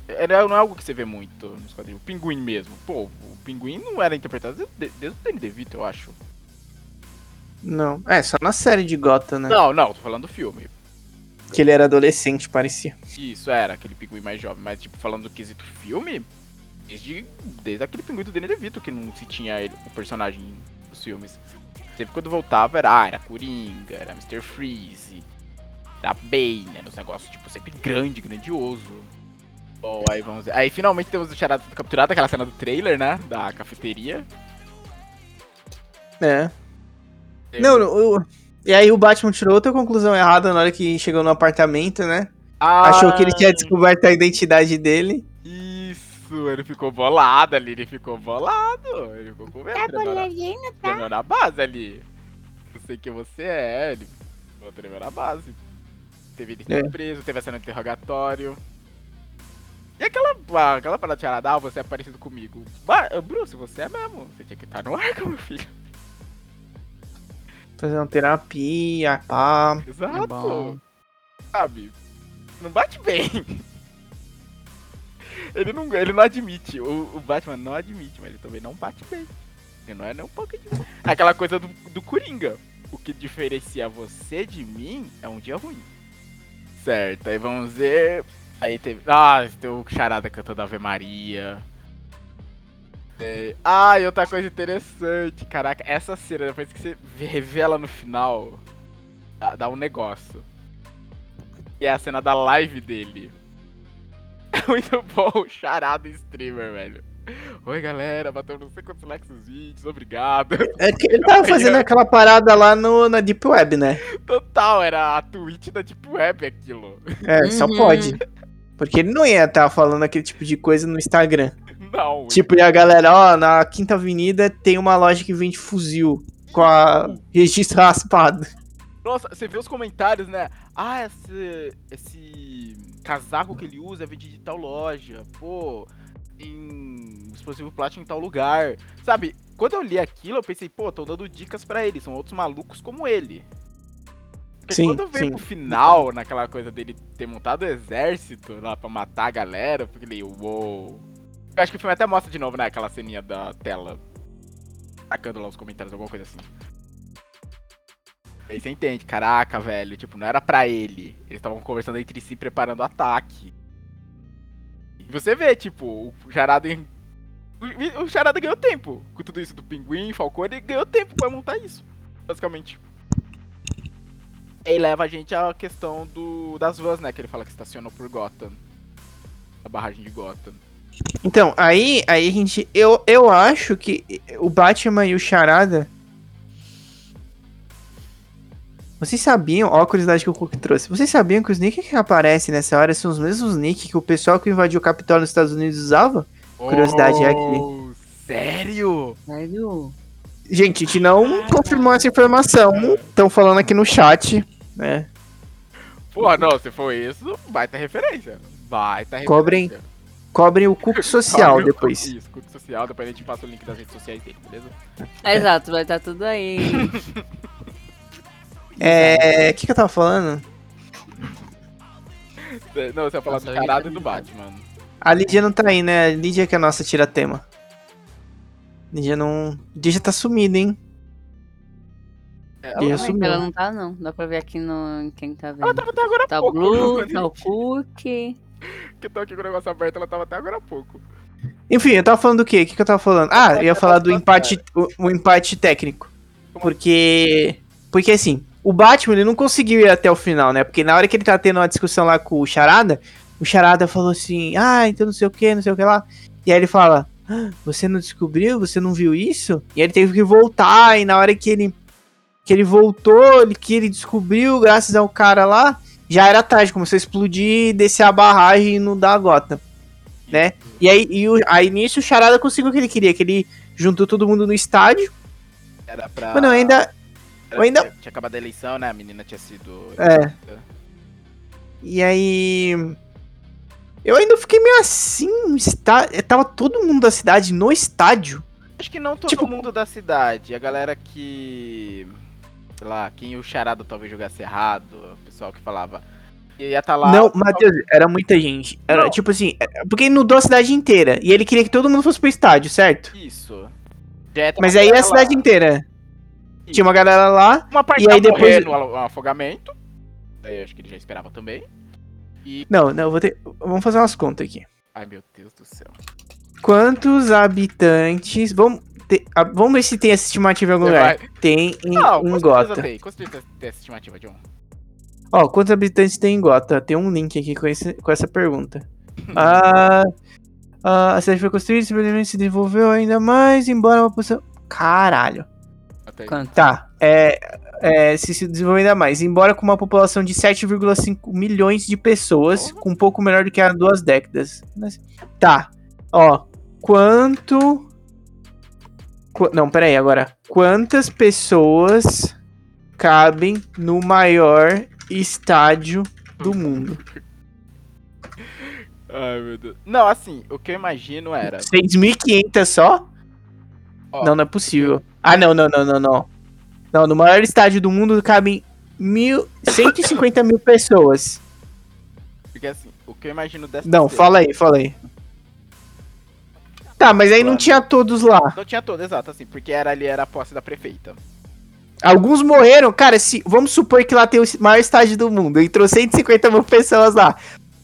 Speaker 2: É, não é algo que você vê muito nos quadrinhos. O Pinguim mesmo. Pô, o Pinguim não era interpretado desde, desde o Danny DeVito, eu acho.
Speaker 3: Não. É, só na série de Gotham, né?
Speaker 2: Não, não, tô falando do filme.
Speaker 3: Que ele era adolescente, parecia.
Speaker 2: Isso, era aquele pinguim mais jovem. Mas, tipo, falando do quesito filme, desde, desde aquele pinguim do Danny DeVito que não se tinha ele, o personagem filmes. Sempre quando voltava era, ah, era Coringa, era Mr. Freeze, era Bane, era uns negócios, tipo, sempre grande, grandioso. Bom, aí vamos ver. Aí finalmente temos o Charada capturado, aquela cena do trailer, né? Da cafeteria.
Speaker 3: É. Não, o- e aí o Batman tirou outra conclusão errada na hora que chegou no apartamento, né?
Speaker 2: Ah,
Speaker 3: Achou que ele tinha descoberto a identidade dele.
Speaker 2: Isso, ele ficou bolado ali, ele ficou bolado. Ele ficou com medo.
Speaker 5: Tá
Speaker 2: tremeu na-
Speaker 5: boladinho,
Speaker 2: Tremeu na base ali. Eu sei que você é, ele ficou tremeu na base. Teve ele
Speaker 3: É.
Speaker 2: preso, teve a cena de interrogatório. E aquela, aquela parada de charada, ah, você é parecido comigo. Bruce, você é mesmo. Você tinha que estar no arco, [LAUGHS] meu filho.
Speaker 3: Fazer uma terapia, pá.
Speaker 2: Exato.
Speaker 4: bom.
Speaker 2: Sabe? Não bate bem. Ele não, ele não admite. O, o Batman não admite, mas ele também não bate bem. Ele não é nem um pouco de... Aquela coisa do, do Coringa. O que diferencia você de mim é um dia ruim. Certo, aí vamos ver. Aí teve. Ah, tem o Charada cantando Ave Maria. É, Ah, e outra coisa interessante. Caraca, essa cena, depois que você revela no final, dá, um negócio. E é a cena da live dele. É [LAUGHS] muito bom, charada streamer, velho. Oi, galera, bateu não sei quantos likes nos vídeos, obrigado.
Speaker 3: É que ele tava fazendo aquela parada lá no, na Deep Web, né?
Speaker 2: Total, era a tweet da Deep Web aquilo.
Speaker 3: É, só
Speaker 4: Uhum.
Speaker 3: pode. Porque ele não ia estar falando aquele tipo de coisa no Instagram.
Speaker 2: Não,
Speaker 3: Tipo, e a galera, ó, na Quinta Avenida tem uma loja que vende fuzil com a registro raspado.
Speaker 2: Nossa, você vê os comentários, né? Ah, esse, esse casaco que ele usa é vendido de tal loja. Pô, em explosivo plástico em tal lugar. Sabe, quando eu li aquilo, eu pensei, pô, tô dando dicas pra ele. São outros malucos como ele. Porque
Speaker 3: Sim,
Speaker 2: quando veio
Speaker 3: sim.
Speaker 2: pro final, naquela coisa dele ter montado o exército lá pra matar a galera, eu falei, uou. Eu acho que o filme até mostra de novo, né? Aquela ceninha da tela. Tacando lá os comentários, alguma coisa assim. Aí você entende, caraca, velho, tipo, não era pra ele. Eles estavam conversando entre si, preparando o ataque. E você vê, tipo, o Charada. o- Charada ganhou tempo com tudo isso do Pinguim, Falcone, ele ganhou tempo pra montar isso, basicamente. E aí leva a gente à questão do, das vans, né? Que ele fala que estacionou por Gotham. A barragem de Gotham.
Speaker 3: Então, aí, aí a gente. Eu, eu acho que o Batman e o Charada. Vocês sabiam, ó a curiosidade que o Cook trouxe. Vocês sabiam que os nick que aparecem nessa hora são os mesmos nick que o pessoal que invadiu o Capitólio nos Estados Unidos usava? Curiosidade é aqui.
Speaker 2: Oh, Sério?
Speaker 4: Sério?
Speaker 3: Gente, a gente não confirmou essa informação. Estão falando aqui no chat, né?
Speaker 2: Porra, não, se for isso, vai ter referência. Vai ter referência.
Speaker 3: Cobrem Cobrem o Cook [LAUGHS] social
Speaker 2: o-
Speaker 3: depois.
Speaker 2: Isso, culto social, depois a gente passa o link das redes sociais dele, beleza?
Speaker 4: Exato, vai estar tudo aí. [LAUGHS]
Speaker 3: É. O que, que eu tava falando?
Speaker 2: Não, você vai falar do
Speaker 4: ia
Speaker 2: caralho e do
Speaker 4: terminar.
Speaker 2: Batman.
Speaker 3: A Lídia não tá aí, né? A Lídia que é a nossa tira-tema. Lídia não. Lídia tá sumida, hein?
Speaker 2: Ela,
Speaker 3: sumiu.
Speaker 4: Ela não tá, não. Dá pra ver aqui no em quem tá
Speaker 2: ela
Speaker 4: vendo.
Speaker 2: tava até agora há
Speaker 4: Tá o
Speaker 2: pouco.
Speaker 4: Blue, [LAUGHS] tá o Cook.
Speaker 2: Que tô aqui com o negócio aberto, ela tava até agora há pouco.
Speaker 3: Enfim, eu tava falando do quê? O que, que eu tava falando? Ah, eu ia falar do empate, o, o empate técnico. Porque. Porque assim, o Batman ele não conseguiu ir até o final, né? Porque na hora que ele tá tendo uma discussão lá com o Charada, o Charada falou assim: Ah, então não sei o que, não sei o que lá. E aí ele fala: "Ah, Você não descobriu? Você não viu isso? E aí ele teve que voltar, e na hora que ele. Que ele voltou, ele- que ele descobriu, graças ao cara lá, já era tarde, começou a explodir, descer a barragem e não dar a gota. Né? E aí, e o- aí nisso o Charada conseguiu o que ele queria, que ele juntou todo mundo no estádio.
Speaker 2: Era pra.
Speaker 3: Mano, ainda. Ainda-
Speaker 2: Tinha, tinha acabado a eleição, né? A menina tinha sido.
Speaker 3: É. E aí. Eu ainda fiquei meio assim. Está... Tava todo mundo da cidade no estádio.
Speaker 2: Acho que não todo
Speaker 3: Tipo-
Speaker 2: mundo da cidade. A galera que. Sei lá, quem o charado talvez jogasse errado. O pessoal que falava. Ia estar lá.
Speaker 3: não, Matheus, era muita gente. Era
Speaker 2: Não.
Speaker 3: tipo assim. é- Porque ele inundou a cidade inteira. E ele queria que todo mundo fosse pro estádio, certo?
Speaker 2: Isso.
Speaker 3: Mas aí a
Speaker 2: galera
Speaker 3: cidade
Speaker 2: lá.
Speaker 3: inteira. Tinha uma galera lá.
Speaker 2: Uma parte
Speaker 3: E aí depois-
Speaker 2: no afogamento. Daí acho que ele já esperava também. E.
Speaker 3: Não, não, eu vou ter. Vamos fazer umas contas aqui.
Speaker 2: Ai meu Deus do céu.
Speaker 3: Quantos habitantes. Vamos, ter- ah, vamos ver se tem essa estimativa em algum
Speaker 2: Você
Speaker 3: lugar.
Speaker 2: vai-
Speaker 3: Tem em,
Speaker 2: Não,
Speaker 3: em Gota.
Speaker 2: tem. Certeza tem essa estimativa, John.
Speaker 3: Ó, quantos habitantes tem em Gota? Tem um link aqui com, esse- com essa pergunta. [LAUGHS] Ah, ah, a cidade foi construída, simplesmente se desenvolveu ainda mais, embora uma posição. Caralho.
Speaker 2: Até aí.
Speaker 4: Quanto?
Speaker 3: Tá, é, é, se, se desenvolveu ainda mais. Embora com uma população de 7,5 milhões de pessoas, com um pouco menor do que há duas décadas. Mas- Tá, ó, quanto. Qu- não, peraí, agora. Quantas pessoas cabem no maior estádio do mundo? [LAUGHS]
Speaker 2: Ai meu Deus. Não, assim, o que eu imagino era.
Speaker 3: 6.500 só?
Speaker 2: Ó.
Speaker 3: Não, não é possível. Ah, não, não, não, não, não. Não, no maior estádio do mundo cabem mil, 150 mil pessoas.
Speaker 2: Porque assim, o que eu imagino dessa.
Speaker 3: Não,
Speaker 2: cena-
Speaker 3: fala aí, fala aí. Tá, mas aí não tinha todos lá.
Speaker 2: Não tinha todo, exato, assim, porque era ali era a posse da prefeita.
Speaker 3: Alguns morreram. Cara, se, vamos supor que lá tem o maior estádio do mundo. Entrou 150 mil pessoas lá.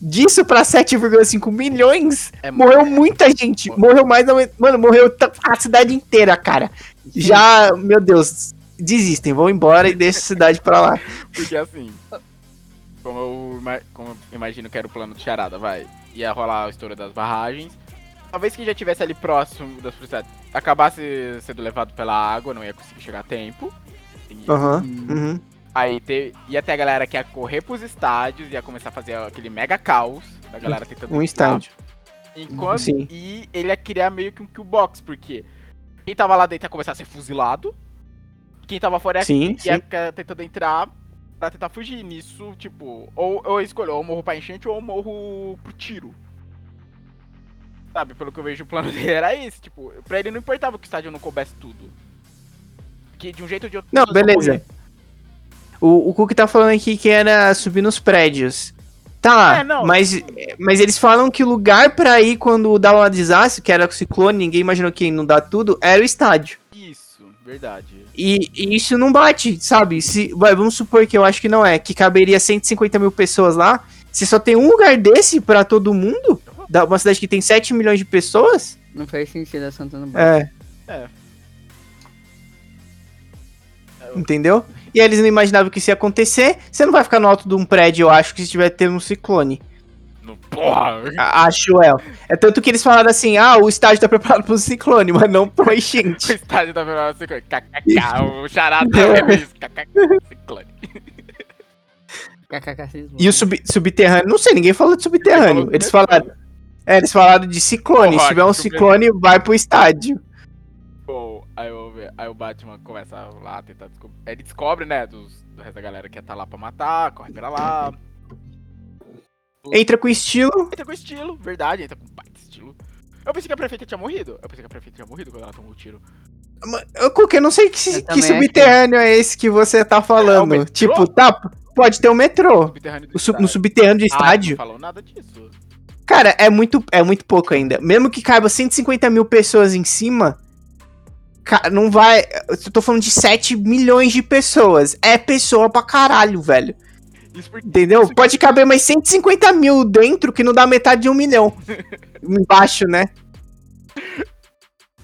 Speaker 3: Disso pra 7,5 milhões,
Speaker 2: É
Speaker 3: morreu muita gente. Morreu mais. Mano, morreu a cidade inteira, cara. Já, meu Deus, desistem, vão embora e deixam a cidade pra lá.
Speaker 2: Porque assim, como eu, como eu imagino que era o plano de charada, vai, ia rolar a história das barragens. Talvez quem já estivesse ali próximo das cidades acabasse sendo levado pela água, não ia conseguir chegar a tempo.
Speaker 3: Aham.
Speaker 4: Hum.
Speaker 3: uhum.
Speaker 2: Aí te- ia ter a galera que ia correr pros estádios, ia começar a fazer aquele mega caos da galera tentando.
Speaker 3: Um estádio.
Speaker 2: Enquanto,
Speaker 3: Sim.
Speaker 2: E ele ia criar meio que um killbox, porque quem tava lá dentro ia começar a ser fuzilado. Quem tava fora ia,
Speaker 3: Sim,
Speaker 2: ia
Speaker 3: sim.
Speaker 2: tentando entrar pra tentar fugir. Nisso, tipo, ou eu escolho ou eu morro pra enchente ou eu morro pro tiro. Sabe, pelo que eu vejo o plano [LAUGHS] dele era esse, tipo, pra ele não importava que o estádio não coubesse tudo. Que de um jeito ou de outro.
Speaker 3: Não, beleza.
Speaker 2: morrer.
Speaker 3: O, o Cook tá falando aqui que era subir nos prédios. Tá,
Speaker 2: É, não.
Speaker 3: mas, mas eles falam que o lugar pra ir quando dá um desastre, que era o ciclone, ninguém imaginou que ia inundar tudo, era o estádio.
Speaker 2: Isso, verdade.
Speaker 3: E, e isso não bate, sabe? Se, vai, vamos supor que eu acho que não é, que caberia 150 mil pessoas lá. Se só tem um lugar desse pra todo mundo, da uma cidade que tem 7 milhões de pessoas,
Speaker 4: Não faz sentido a Santana
Speaker 3: é.
Speaker 2: É.
Speaker 3: Entendeu? E eles não imaginavam que isso ia acontecer. Você não vai ficar no alto de um prédio, eu acho, que se estiver tendo um ciclone.
Speaker 2: No, porra!
Speaker 3: Acho eu. É tanto que eles falaram assim: ah, o estádio tá [LAUGHS] preparado pro ciclone, mas não pra uma [LAUGHS]
Speaker 2: O
Speaker 3: enchente.
Speaker 2: estádio tá virando ciclone. KKK, o charada é isso. KKK, ciclone.
Speaker 4: KKK.
Speaker 3: E o sub- subterrâneo, não sei, ninguém falou de subterrâneo. Eles falaram. É, eles falaram de ciclone.
Speaker 2: Porra,
Speaker 3: Se tiver um ciclone, vai pro estádio.
Speaker 2: Aí, o, aí o Batman começa lá a tentar descobrir. Ele descobre, né, dos, do resto da galera que ia tá lá pra matar, corre pra lá.
Speaker 3: Entra com estilo.
Speaker 2: Entra com estilo, verdade, entra com baita estilo. Eu pensei que a prefeita tinha morrido. Eu pensei que a prefeita tinha morrido quando ela tomou o tiro.
Speaker 3: Eu coloquei, não sei que,
Speaker 4: Eu
Speaker 3: que subterrâneo é esse que você tá
Speaker 2: É
Speaker 3: falando.
Speaker 2: metrô?
Speaker 3: tipo, tá, pode ter um metrô.
Speaker 2: Subterrâneo do
Speaker 3: O sub- no
Speaker 2: estádio.
Speaker 3: subterrâneo de
Speaker 2: Ah,
Speaker 3: estádio.
Speaker 2: não falou nada disso.
Speaker 3: Cara, é muito, é muito pouco ainda. Mesmo que caiba 150 mil pessoas em cima, não vai. Eu tô falando de 7 milhões de pessoas. É pessoa pra caralho, velho.
Speaker 2: Isso porque.
Speaker 3: Entendeu?
Speaker 2: isso
Speaker 3: Pode caber mais 150 mil dentro, que não dá metade de um milhão. [LAUGHS] Embaixo, né?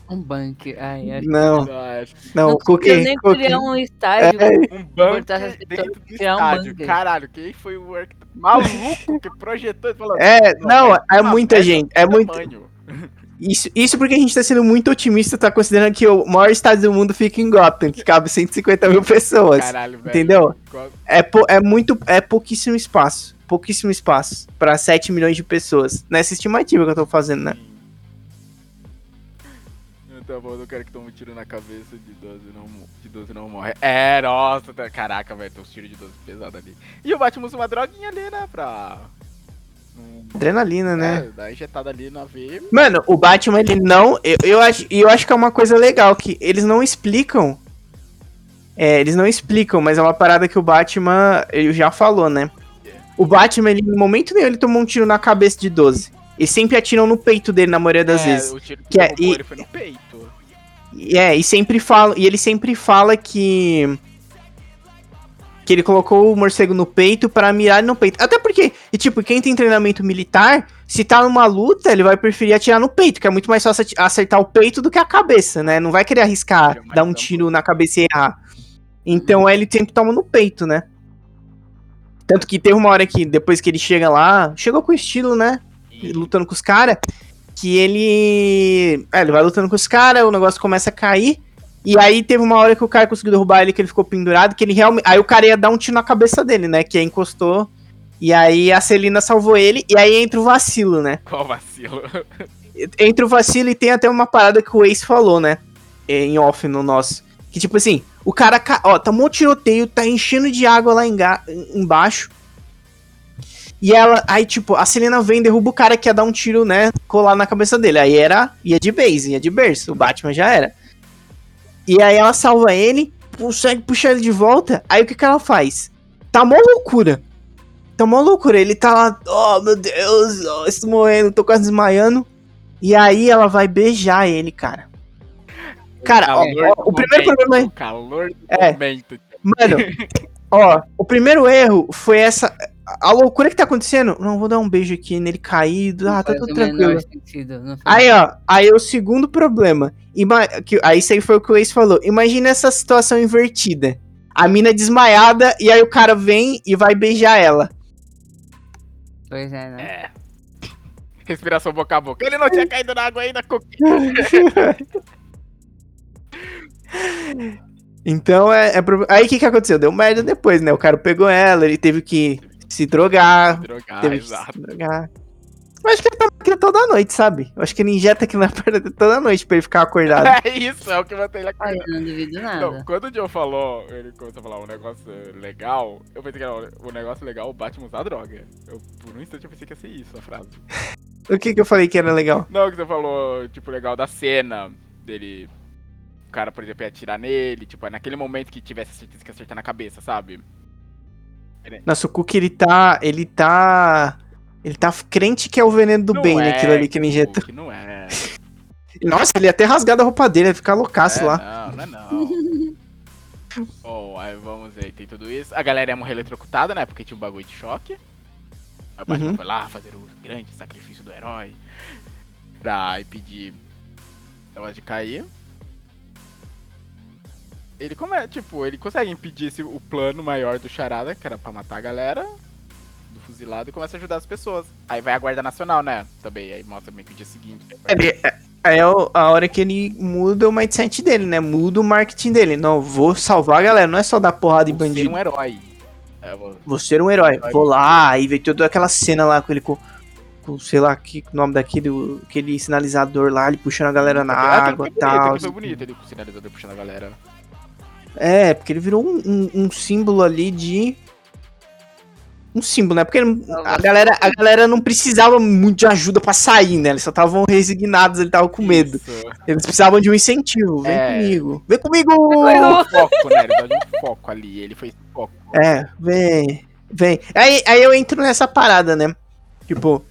Speaker 4: Um bunker. Ai, ai.
Speaker 3: Não,
Speaker 2: acho que
Speaker 3: não.
Speaker 4: Não
Speaker 3: Cookie,
Speaker 4: conseguiu nem
Speaker 3: Cookie.
Speaker 4: criar um estádio.
Speaker 2: Um bunker dentro do
Speaker 4: criar um
Speaker 2: estádio.
Speaker 4: bunker.
Speaker 2: Caralho, quem foi o maluco que projetou e falou.
Speaker 3: É, não, é
Speaker 2: uma
Speaker 3: muita gente, é muito-
Speaker 2: tamanho. [LAUGHS]
Speaker 3: Isso, isso porque a gente tá sendo muito otimista, tá considerando que o maior estádio do mundo fica em Gotham, que cabe 150 mil pessoas.
Speaker 2: Caralho, velho.
Speaker 3: Entendeu? É, é muito. É pouquíssimo espaço. Pouquíssimo espaço pra 7 milhões de pessoas. Nessa estimativa que eu tô fazendo, né?
Speaker 2: Tá bom, eu não quero que tome um tiro na cabeça de 12 não, de 12 não morre. É, nossa, tá- caraca, velho, tem uns tiros de 12 pesados ali. E o Batman usa uma droguinha ali, né, pra...
Speaker 3: Adrenalina, né?
Speaker 2: É, dar injetada ali na veia.
Speaker 3: Mano, o Batman, ele não. Eu, eu, acho, e eu acho que é uma coisa legal, que eles não explicam. É, eles não explicam, mas é uma parada que o Batman ele já falou, né? O Batman, ele, no momento nenhum, ele tomou um tiro na cabeça de 12. E sempre atiram no peito dele, na maioria das
Speaker 2: é,
Speaker 3: vezes.
Speaker 2: o tiro que,
Speaker 3: Que é- e-
Speaker 2: ele foi no peito.
Speaker 3: E é, e sempre fala. E ele sempre fala que. Que ele colocou o morcego no peito pra mirar no peito. Até porque, e tipo, quem tem treinamento militar, se tá numa luta, ele vai preferir atirar no peito, que é muito mais fácil acertar o peito do que a cabeça, né? Não vai querer arriscar dar um tiro na cabeça e errar. Então ele sempre toma no peito, né? Tanto que teve uma hora que, depois que ele chega lá, chegou com estilo, né? Lutando com os caras, que ele. É, ele vai lutando com os caras, o negócio começa a cair. E aí teve uma hora que o cara conseguiu derrubar ele, que ele ficou pendurado, que ele realmente. Aí o cara ia dar um tiro na cabeça dele, né? Que encostou. E aí a Celina salvou ele, e aí entra o vacilo, né?
Speaker 2: Qual vacilo?
Speaker 3: Entra o vacilo e tem até uma parada que o Ace falou, né? Em off no nosso. Que tipo assim, o cara, ca- ó, tomou um tiroteio, tá enchendo de água lá embaixo. E ela, aí tipo, a Selena vem, derruba o cara que ia dar um tiro, né, colar na cabeça dele. Aí era, ia de base, ia de berço, o Batman já era. E aí ela salva ele, consegue puxar ele de volta, aí o que que ela faz? Tá mó loucura. Tá mó loucura, ele tá lá, oh meu Deus, oh, estou morrendo, tô quase desmaiando. E aí ela vai beijar ele, cara. Cara, ó, ó, o primeiro
Speaker 2: momento,
Speaker 3: problema é-
Speaker 2: O calor do
Speaker 3: É.
Speaker 2: momento.
Speaker 3: Mano, [LAUGHS] ó, o primeiro erro foi essa. A loucura que tá acontecendo. Não, vou dar um beijo aqui nele caído. Ah, tá tudo tranquilo.
Speaker 4: sentido.
Speaker 3: Aí, ó, aí o segundo problema. Ima que, aí isso aí foi o que o Ace falou. Imagina essa situação invertida. A mina desmaiada e aí o cara vem e vai beijar ela.
Speaker 4: Pois é, né?
Speaker 2: É. Respiração boca a boca. Ele não tinha [LAUGHS] caído na água ainda. [LAUGHS]
Speaker 3: Então é. é pro- Aí o que, que aconteceu? Deu merda depois, né? O cara pegou ela, ele teve que se drogar.
Speaker 2: Drogar,
Speaker 3: teve que
Speaker 2: exato.
Speaker 3: se drogar. Eu acho que ele toma aquilo toda noite, sabe? Eu acho que ele injeta aquilo na [LAUGHS] perna dele toda noite pra ele ficar acordado.
Speaker 2: É isso, é o que mantém ele acordado.
Speaker 4: não duvido
Speaker 2: Não,
Speaker 4: nada.
Speaker 2: quando o Joe falou, ele começou a falar um negócio legal, eu pensei que era o negócio legal o Batman usar droga. Eu, por um instante eu pensei que ia ser isso a frase.
Speaker 3: O que que eu falei que era legal?
Speaker 2: Não, que você falou, tipo, legal da cena dele. O cara, por exemplo, ia atirar nele, tipo, é naquele momento que tivesse certeza que ia acertar na cabeça, sabe?
Speaker 3: Nossa, o Cook, ele tá. Ele tá. Ele tá crente que é o veneno do
Speaker 2: Não
Speaker 3: bem, né?
Speaker 2: é,
Speaker 3: Aquilo ali que ele injeta.
Speaker 2: Que não é. [LAUGHS]
Speaker 3: Nossa, ele ia até rasgado a roupa dele, ia ficar loucaço
Speaker 2: é,
Speaker 3: lá.
Speaker 2: Não, não é não. [LAUGHS] Bom, aí vamos aí, tem tudo isso. A galera ia morrer eletrocutada, né? Porque tinha um bagulho de choque. Aí o Batman
Speaker 3: Uhum.
Speaker 2: foi lá fazer o grande sacrifício do herói. Pra impedir ela de cair. Ele come, tipo, ele consegue impedir esse, o plano maior do Charada, que era pra matar a galera do fuzilado, e começa a ajudar as pessoas. Aí vai a Guarda Nacional, né? Também, aí mostra meio que o dia seguinte.
Speaker 3: Ele, é o- a hora que ele muda o mindset dele, né? Muda o marketing dele. Não, vou salvar a galera, não é só dar porrada em
Speaker 2: Vou ser
Speaker 3: bandido.
Speaker 2: um herói. É, vou-
Speaker 3: Vou ser um herói. Vou lá, aí vem toda aquela cena lá com ele com, sei lá, que o nome daquele, aquele sinalizador lá, ele puxando a galera na
Speaker 2: Ah,
Speaker 3: água e
Speaker 2: bonito,
Speaker 3: tal.
Speaker 2: aquilo Foi bonito, ele com o sinalizador puxando a galera.
Speaker 3: É, porque ele virou um, um- um símbolo ali de. Um símbolo, né? Porque a galera, a galera não precisava muito de ajuda pra sair, né? Eles só estavam resignados, eles estavam com medo.
Speaker 2: Isso.
Speaker 3: Eles precisavam de um incentivo. Vem
Speaker 2: É.
Speaker 3: comigo. Vem comigo!
Speaker 2: Um foco, né? Ele de um foco ali. Ele foi foco.
Speaker 3: É, vem. Vem. Aí, aí eu entro nessa parada, né? Tipo,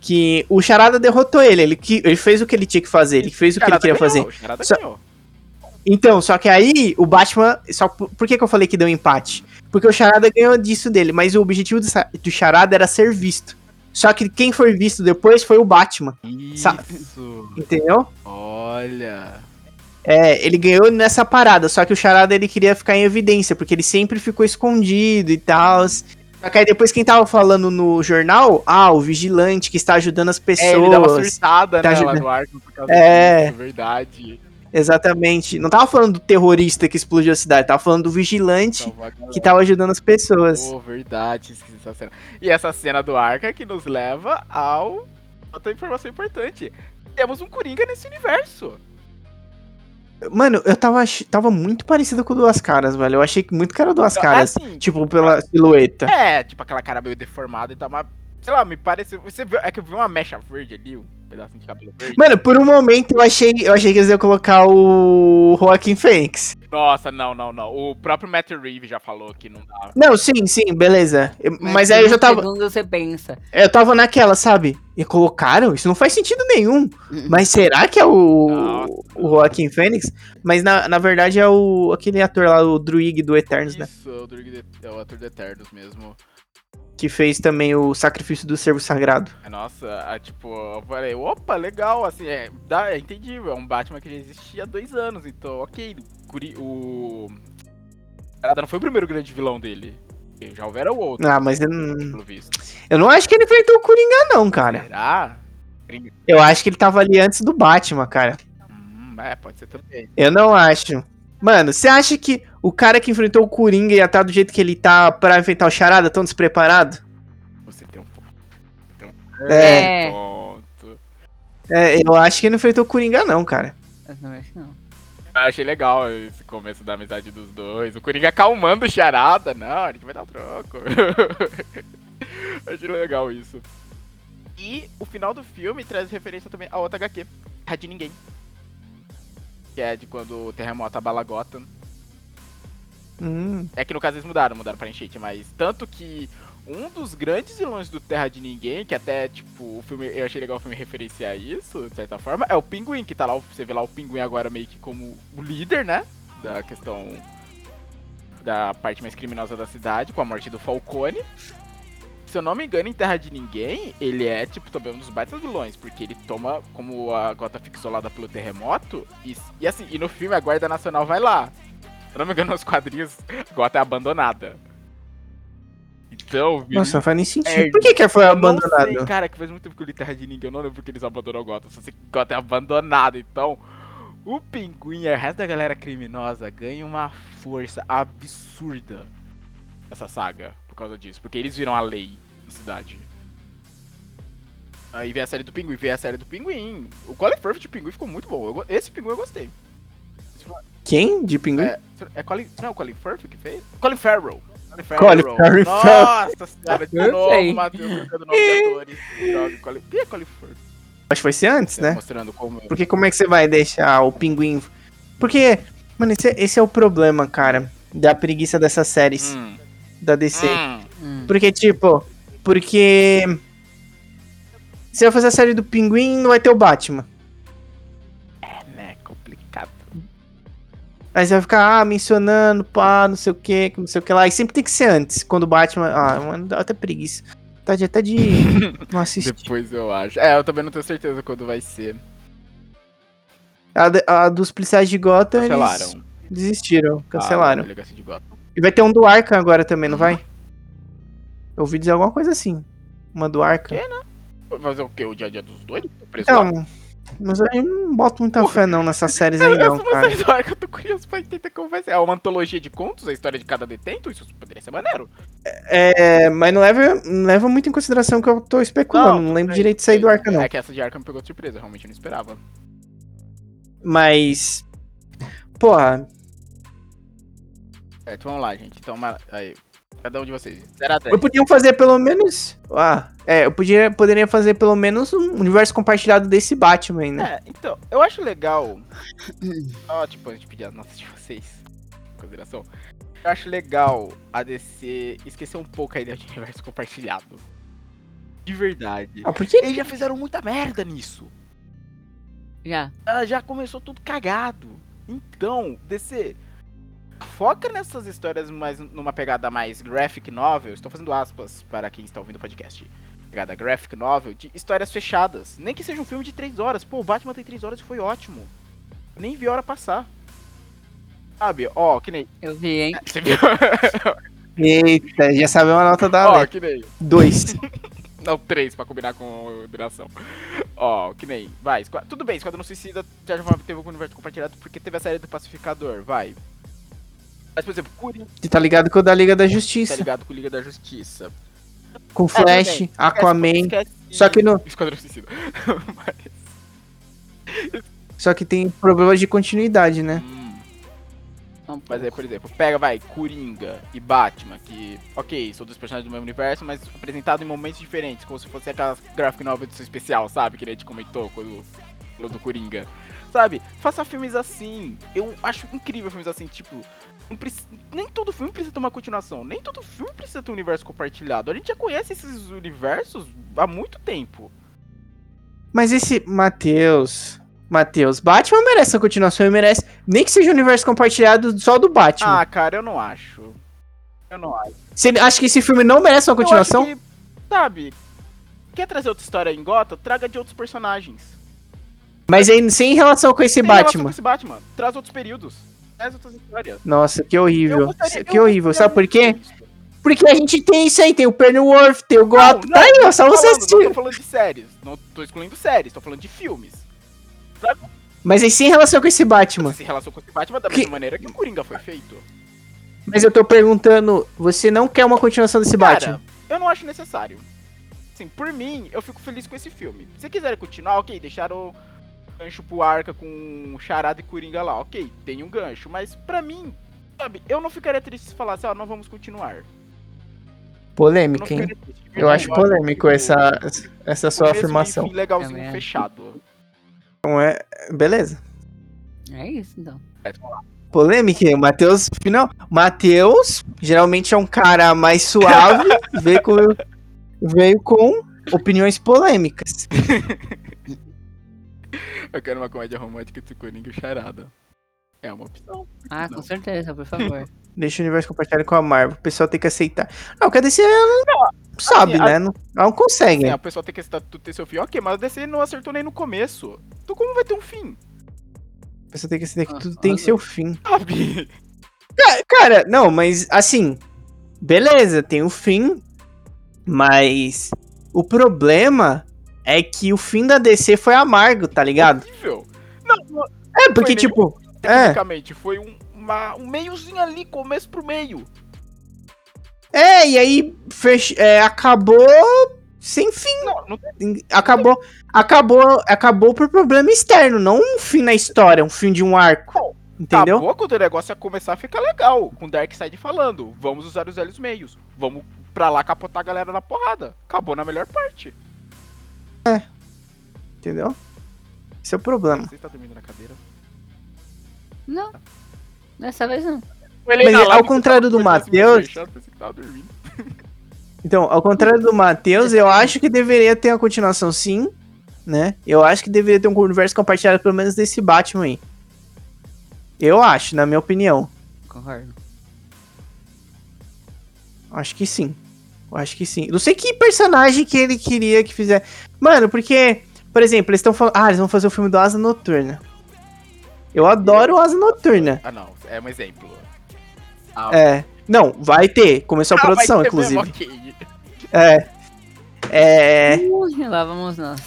Speaker 3: que o Charada derrotou ele. Ele, que- ele fez o que ele tinha que fazer. Ele fez o que ele queria
Speaker 2: ganhou,
Speaker 3: fazer.
Speaker 2: o Charada
Speaker 3: Só-
Speaker 2: ganhou.
Speaker 3: Então, só que aí o Batman. Só, por que, que eu falei que deu empate? Porque o Charada ganhou disso dele, mas o objetivo do, do Charada era ser visto. Só que quem foi visto depois foi o Batman,
Speaker 2: Isso.
Speaker 3: entendeu?
Speaker 2: Olha.
Speaker 3: É, ele ganhou nessa parada, só que o Charada ele queria ficar em evidência, porque ele sempre ficou escondido e tal. Só que aí depois quem tava falando no jornal, ah, o vigilante que está ajudando as pessoas.
Speaker 2: É, ele dá uma surtada,
Speaker 3: Tá
Speaker 2: né, lá
Speaker 3: ajudando.
Speaker 2: no por causa
Speaker 3: É.
Speaker 2: disso, verdade.
Speaker 3: Exatamente. Não tava falando do terrorista que explodiu a cidade, tava falando do vigilante
Speaker 2: galera.
Speaker 3: que tava ajudando as pessoas.
Speaker 2: Pô, verdade, esqueci essa cena. E essa cena do arca que nos leva ao. Outra informação importante. Temos um Coringa nesse universo.
Speaker 3: Mano, eu tava, tava muito parecido com o Duas Caras, velho. Eu achei que muito que era Duas Caras.
Speaker 2: Assim,
Speaker 3: Tipo, pela silhueta.
Speaker 2: É, tipo aquela cara meio deformada e tal, mas. Sei lá, me parece. Você viu, é que eu vi uma mecha verde ali, pedacinho de cabelo verde.
Speaker 3: Mano, por um momento eu achei, eu achei que eles iam colocar o Joaquim Fênix.
Speaker 2: Nossa, não, não, não. O próprio Matt Reeves já falou que não dá.
Speaker 3: Não, sim, sim, beleza. Eu- Mas,
Speaker 4: por
Speaker 3: aí eu já tava.
Speaker 4: segundo você pensa.
Speaker 3: Eu tava naquela, sabe? E colocaram? Isso não faz sentido nenhum. Mas será que é o,
Speaker 2: Nossa.
Speaker 3: o Joaquim Fênix? Mas na, na verdade é o aquele ator lá, o Druig do Eternos, né?
Speaker 2: Isso, é o, Druid de- é o ator de Eternos mesmo.
Speaker 3: Que fez também o Sacrifício do Servo Sagrado.
Speaker 2: É, Nossa, é, tipo, eu falei, opa, legal, assim, é, dá, é entendível, é um Batman que já existia há dois anos, então, ok, o... O... Não foi o primeiro grande vilão dele, já houveram outros,
Speaker 3: Ah, mas eu não, eu não acho que ele enfrentou o Coringa, não, cara.
Speaker 2: Será?
Speaker 3: Eu acho que ele tava ali antes do Batman, cara.
Speaker 2: Hum, é, pode ser também.
Speaker 3: Eu não acho. Mano, você acha que o cara que enfrentou o Coringa ia estar do jeito que ele tá pra enfrentar o Charada tão despreparado?
Speaker 2: Você tem um ponto.
Speaker 3: É.
Speaker 4: É.
Speaker 2: ponto.
Speaker 3: É, eu acho que ele não enfrentou o Coringa, não, cara.
Speaker 4: Eu não acho não.
Speaker 2: Eu achei legal esse começo da amizade dos dois. O Coringa acalmando o charada. Não, a gente vai dar um troco. [LAUGHS] achei legal isso. E o final do filme traz referência também a outra HQ, Terra de Ninguém. Que é de quando o terremoto abala Gotham.
Speaker 3: Hum.
Speaker 2: É que no caso eles mudaram, mudaram pra enchente, mas tanto que um dos grandes vilões do Terra de Ninguém, que até, tipo, o filme, eu achei legal o filme referenciar isso, de certa forma, é o Pinguim, que tá lá, você vê lá o Pinguim agora meio que como o líder, né, da questão da parte mais criminosa da cidade, com a morte do Falcone. Se eu não me engano, em Terra de Ninguém, ele é, tipo, também um dos baitas vilões, porque ele toma, como a Gota fica isolada pelo terremoto, e, e assim, e no filme a Guarda Nacional vai lá. Se eu não me engano, nos quadrinhos, Gota é abandonada. Então, vira
Speaker 3: Nossa, não faz nem sentido.
Speaker 2: É,
Speaker 3: Por que, que foi abandonado?
Speaker 2: sei, cara, que faz muito tempo que eu li Terra de Ninguém, eu não lembro porque eles abandonaram Gotham, só sei que Gotham é abandonado, então o Pinguim e o resto da galera criminosa ganha uma força absurda nessa saga por causa disso, porque eles viram a lei cidade. Aí vem a série do Pinguim, vem a série do Pinguim. O Colin Firth de Pinguim ficou muito bom, eu esse Pinguim eu gostei.
Speaker 3: Quem? De pinguim?
Speaker 2: É, é Colin, não é o Colin Firth que fez? Colin Farrell.
Speaker 3: Colin Farrell.
Speaker 2: Nossa senhora, de novo. Matheus, trocando nome de atores. Colin... Quem é Colin Firth?
Speaker 3: Acho que foi ser antes, né?
Speaker 2: Mostrando como...
Speaker 3: Porque como é que você vai deixar o pinguim. Porque, mano, esse, é- esse é o problema, cara. Da preguiça dessas séries
Speaker 2: Hum,
Speaker 3: da DC.
Speaker 2: Hum.
Speaker 3: Porque, tipo, porque. Se eu fazer a série do pinguim, não vai ter o Batman.
Speaker 2: É, né, complicado.
Speaker 3: Aí você vai ficar, ah, mencionando, pá, não sei o que, não sei o que lá. E sempre tem que ser antes, quando o Batman. Ah, mano, dá até preguiça. Tá de, até de [LAUGHS] não assistir.
Speaker 2: Depois eu acho. É, eu também não tenho certeza quando vai ser.
Speaker 3: A, de- a dos policiais de Gotham, eles
Speaker 2: Cancelaram.
Speaker 3: desistiram, cancelaram.
Speaker 2: Ah, de Gotham.
Speaker 3: E vai ter um do Arkham agora também, não vai? Eu ouvi dizer alguma coisa assim. Uma do Arkham.
Speaker 2: Que? Fazer o quê? O dia a dia dos? Preso lá?
Speaker 3: Então, mas eu não boto muita fé não nessas séries aí não, cara.
Speaker 2: é história que eu tô curioso pra entender como vai ser. É uma antologia de contos, a história de cada detento? Isso poderia ser maneiro.
Speaker 3: É, mas não leva, não leva muito em consideração que eu tô especulando. Não, lembro
Speaker 2: sei,
Speaker 3: direito de sair do. Arkham, não.
Speaker 2: É que essa de Arkham me pegou de surpresa, realmente eu não esperava.
Speaker 3: Mas. Porra,
Speaker 2: Certo, vamos lá, gente. Então, uma- aí. Cada um de vocês. 0 a 10.
Speaker 3: eu podia fazer pelo menos. Ah, é, eu podia, poderia fazer pelo menos um universo compartilhado desse Batman né?
Speaker 2: É, então, eu acho legal. [LAUGHS] Ó, tipo, a gente pedir as notas de vocês. Consideração. Eu acho legal a DC esquecer um pouco a ideia de universo compartilhado. De verdade.
Speaker 3: Ah, porque
Speaker 2: Eles já fizeram muita merda nisso.
Speaker 4: Já.
Speaker 2: Ela já começou tudo cagado. Então, DC, foca nessas histórias mais numa pegada mais graphic novel. Estou fazendo aspas para quem está ouvindo o podcast. Pegada graphic novel de histórias fechadas. Nem que seja um filme de 3 horas. Pô, o Batman tem 3 horas e foi ótimo. Nem vi a hora passar. Sabe, ó, que nem.
Speaker 4: Eu vi, hein? [LAUGHS]
Speaker 2: Você viu?
Speaker 3: Eita, já sabemos a nota da
Speaker 2: ó,
Speaker 3: lei.
Speaker 2: que nem.
Speaker 3: Dois. [LAUGHS]
Speaker 2: Não, 3 pra combinar com duração. Ó, que nem. Vai, tudo bem, Esquadrão Suicida já teve um universo compartilhado porque teve a série do Pacificador, vai. Mas, por exemplo, Coringa
Speaker 3: Que tá ligado com o da Liga da
Speaker 2: tá
Speaker 3: Justiça.
Speaker 2: ligado com Liga da Justiça.
Speaker 3: Com
Speaker 2: É,
Speaker 3: Flash,
Speaker 2: bem.
Speaker 3: Aquaman.
Speaker 2: Esquece-
Speaker 3: Só que no.
Speaker 2: Esquadrão Suicida. [LAUGHS] Mas-
Speaker 3: Só que tem problemas de continuidade, né?
Speaker 2: Hum,
Speaker 4: Um
Speaker 2: mas aí, por exemplo, pega, vai, Coringa e Batman, que, ok, são dois personagens do mesmo universo, mas apresentado em momentos diferentes, como se fosse aquela graphic novel edição especial, sabe? Que a gente comentou quando falou do Coringa. Sabe? Faça filmes assim. Eu acho incrível filmes assim, tipo. Não preci- nem todo filme precisa ter uma continuação. Nem todo filme precisa ter um universo compartilhado. A gente já conhece esses universos há muito tempo.
Speaker 3: Mas esse Matheus. Matheus, Batman merece a continuação e merece. Nem que seja um universo compartilhado só do Batman.
Speaker 2: Ah, cara, eu não acho. Eu não acho.
Speaker 3: Você acha que esse filme não merece uma continuação?
Speaker 2: Que, sabe, quer trazer outra história em Gotham? Traga de outros personagens.
Speaker 3: Mas sem relação com esse
Speaker 2: relação
Speaker 3: Batman.
Speaker 2: com esse Batman. Traz outros períodos. Outras histórias.
Speaker 3: Nossa, que horrível.
Speaker 2: gostaria-
Speaker 3: que horrível. Sabe por quê? Porque a gente tem isso aí, tem o Pennyworth, tem o Gotham.
Speaker 2: Não,
Speaker 3: Tá aí, ó, só você
Speaker 2: falando, Não
Speaker 3: assistir.
Speaker 2: tô falando de séries. Não tô excluindo séries. Tô falando de filmes.
Speaker 3: Mas aí sem relação com esse Batman.
Speaker 2: Se relaciona com esse Batman da
Speaker 3: Que-
Speaker 2: mesma maneira que o Coringa foi feito.
Speaker 3: Mas eu tô perguntando, você não quer uma continuação desse
Speaker 2: Cara,
Speaker 3: Batman?
Speaker 2: eu não acho necessário. Assim, por mim, eu fico feliz com esse filme. Se quiserem continuar, ok, deixaram gancho pro Arca com Charada e Coringa lá, ok, tem um gancho. Mas pra mim, sabe, eu não ficaria triste se falasse, ó, não vamos continuar.
Speaker 3: Polêmica, hein?
Speaker 2: triste.
Speaker 3: Eu acho polêmico essa, essa sua afirmação.
Speaker 2: legalzinho,
Speaker 4: acho.
Speaker 2: fechado.
Speaker 3: Não é... Beleza.
Speaker 4: É isso, então.
Speaker 2: É.
Speaker 3: Polêmica, hein? o Matheus, final. Matheus, geralmente é um cara mais suave, [LAUGHS] veio com, veio com opiniões polêmicas. [LAUGHS]
Speaker 2: Eu quero uma comédia romântica entre Coringa e Charada. É uma opção.
Speaker 4: Ah, com certeza, por favor. [LAUGHS]
Speaker 3: Deixa o universo compartilhado com a Marvel. O pessoal tem que aceitar. Não, quer DC ela não sabe,
Speaker 2: assim, a-
Speaker 3: né? Não, ela não consegue.
Speaker 2: Sim, a pessoa tem que aceitar tudo ter seu fim. Ok, mas a DC não acertou nem no começo. Então como vai ter um fim?
Speaker 3: A pessoa tem que aceitar que
Speaker 4: Ah,
Speaker 3: tudo tem
Speaker 4: razão.
Speaker 3: seu fim.
Speaker 2: Sabe?
Speaker 3: Cara, não, mas assim, beleza, tem o fim, mas o problema é que o fim da DC foi amargo, tá ligado?
Speaker 2: Horrível. Não, não,
Speaker 3: É, porque,
Speaker 2: Foi
Speaker 3: tipo, é,
Speaker 2: tecnicamente, foi um, uma- um meiozinho ali, começo pro meio.
Speaker 3: é, e aí fech... é, acabou sem fim.
Speaker 2: Não, não tem
Speaker 3: Acabou, acabou, acabou por problema externo, não um fim na história, um fim de um arco. Entendeu?
Speaker 2: Acabou quando o negócio ia começar a ficar legal. Com o Darkseid falando, vamos usar os velhos meios. Vamos pra lá capotar a galera na porrada. Acabou na melhor parte.
Speaker 3: Entendeu? Esse é o problema.
Speaker 2: Você está dormindo na cadeira?
Speaker 4: Não. Dessa vez não.
Speaker 3: Mas ao contrário do Matheus-
Speaker 2: dormindo. [LAUGHS]
Speaker 3: Então, ao contrário do Matheus, eu acho que deveria ter uma continuação sim, né? Eu acho que deveria ter um universo compartilhado pelo menos desse Batman aí. Eu acho, na minha opinião.
Speaker 4: Concordo.
Speaker 3: Acho que sim. Eu acho que sim. Não sei que personagem que ele queria que fizesse. Mano, porque, por exemplo, eles estão falando. Ah, eles vão fazer o filme do Asa Noturna. Eu adoro o Asa Noturna.
Speaker 2: Ah, não. É um exemplo. Ah,
Speaker 3: É. Não, vai ter. Começou a
Speaker 2: ah,
Speaker 3: produção, inclusive.
Speaker 2: mesmo, ok.
Speaker 3: É. É.
Speaker 4: Ui, lá vamos nós.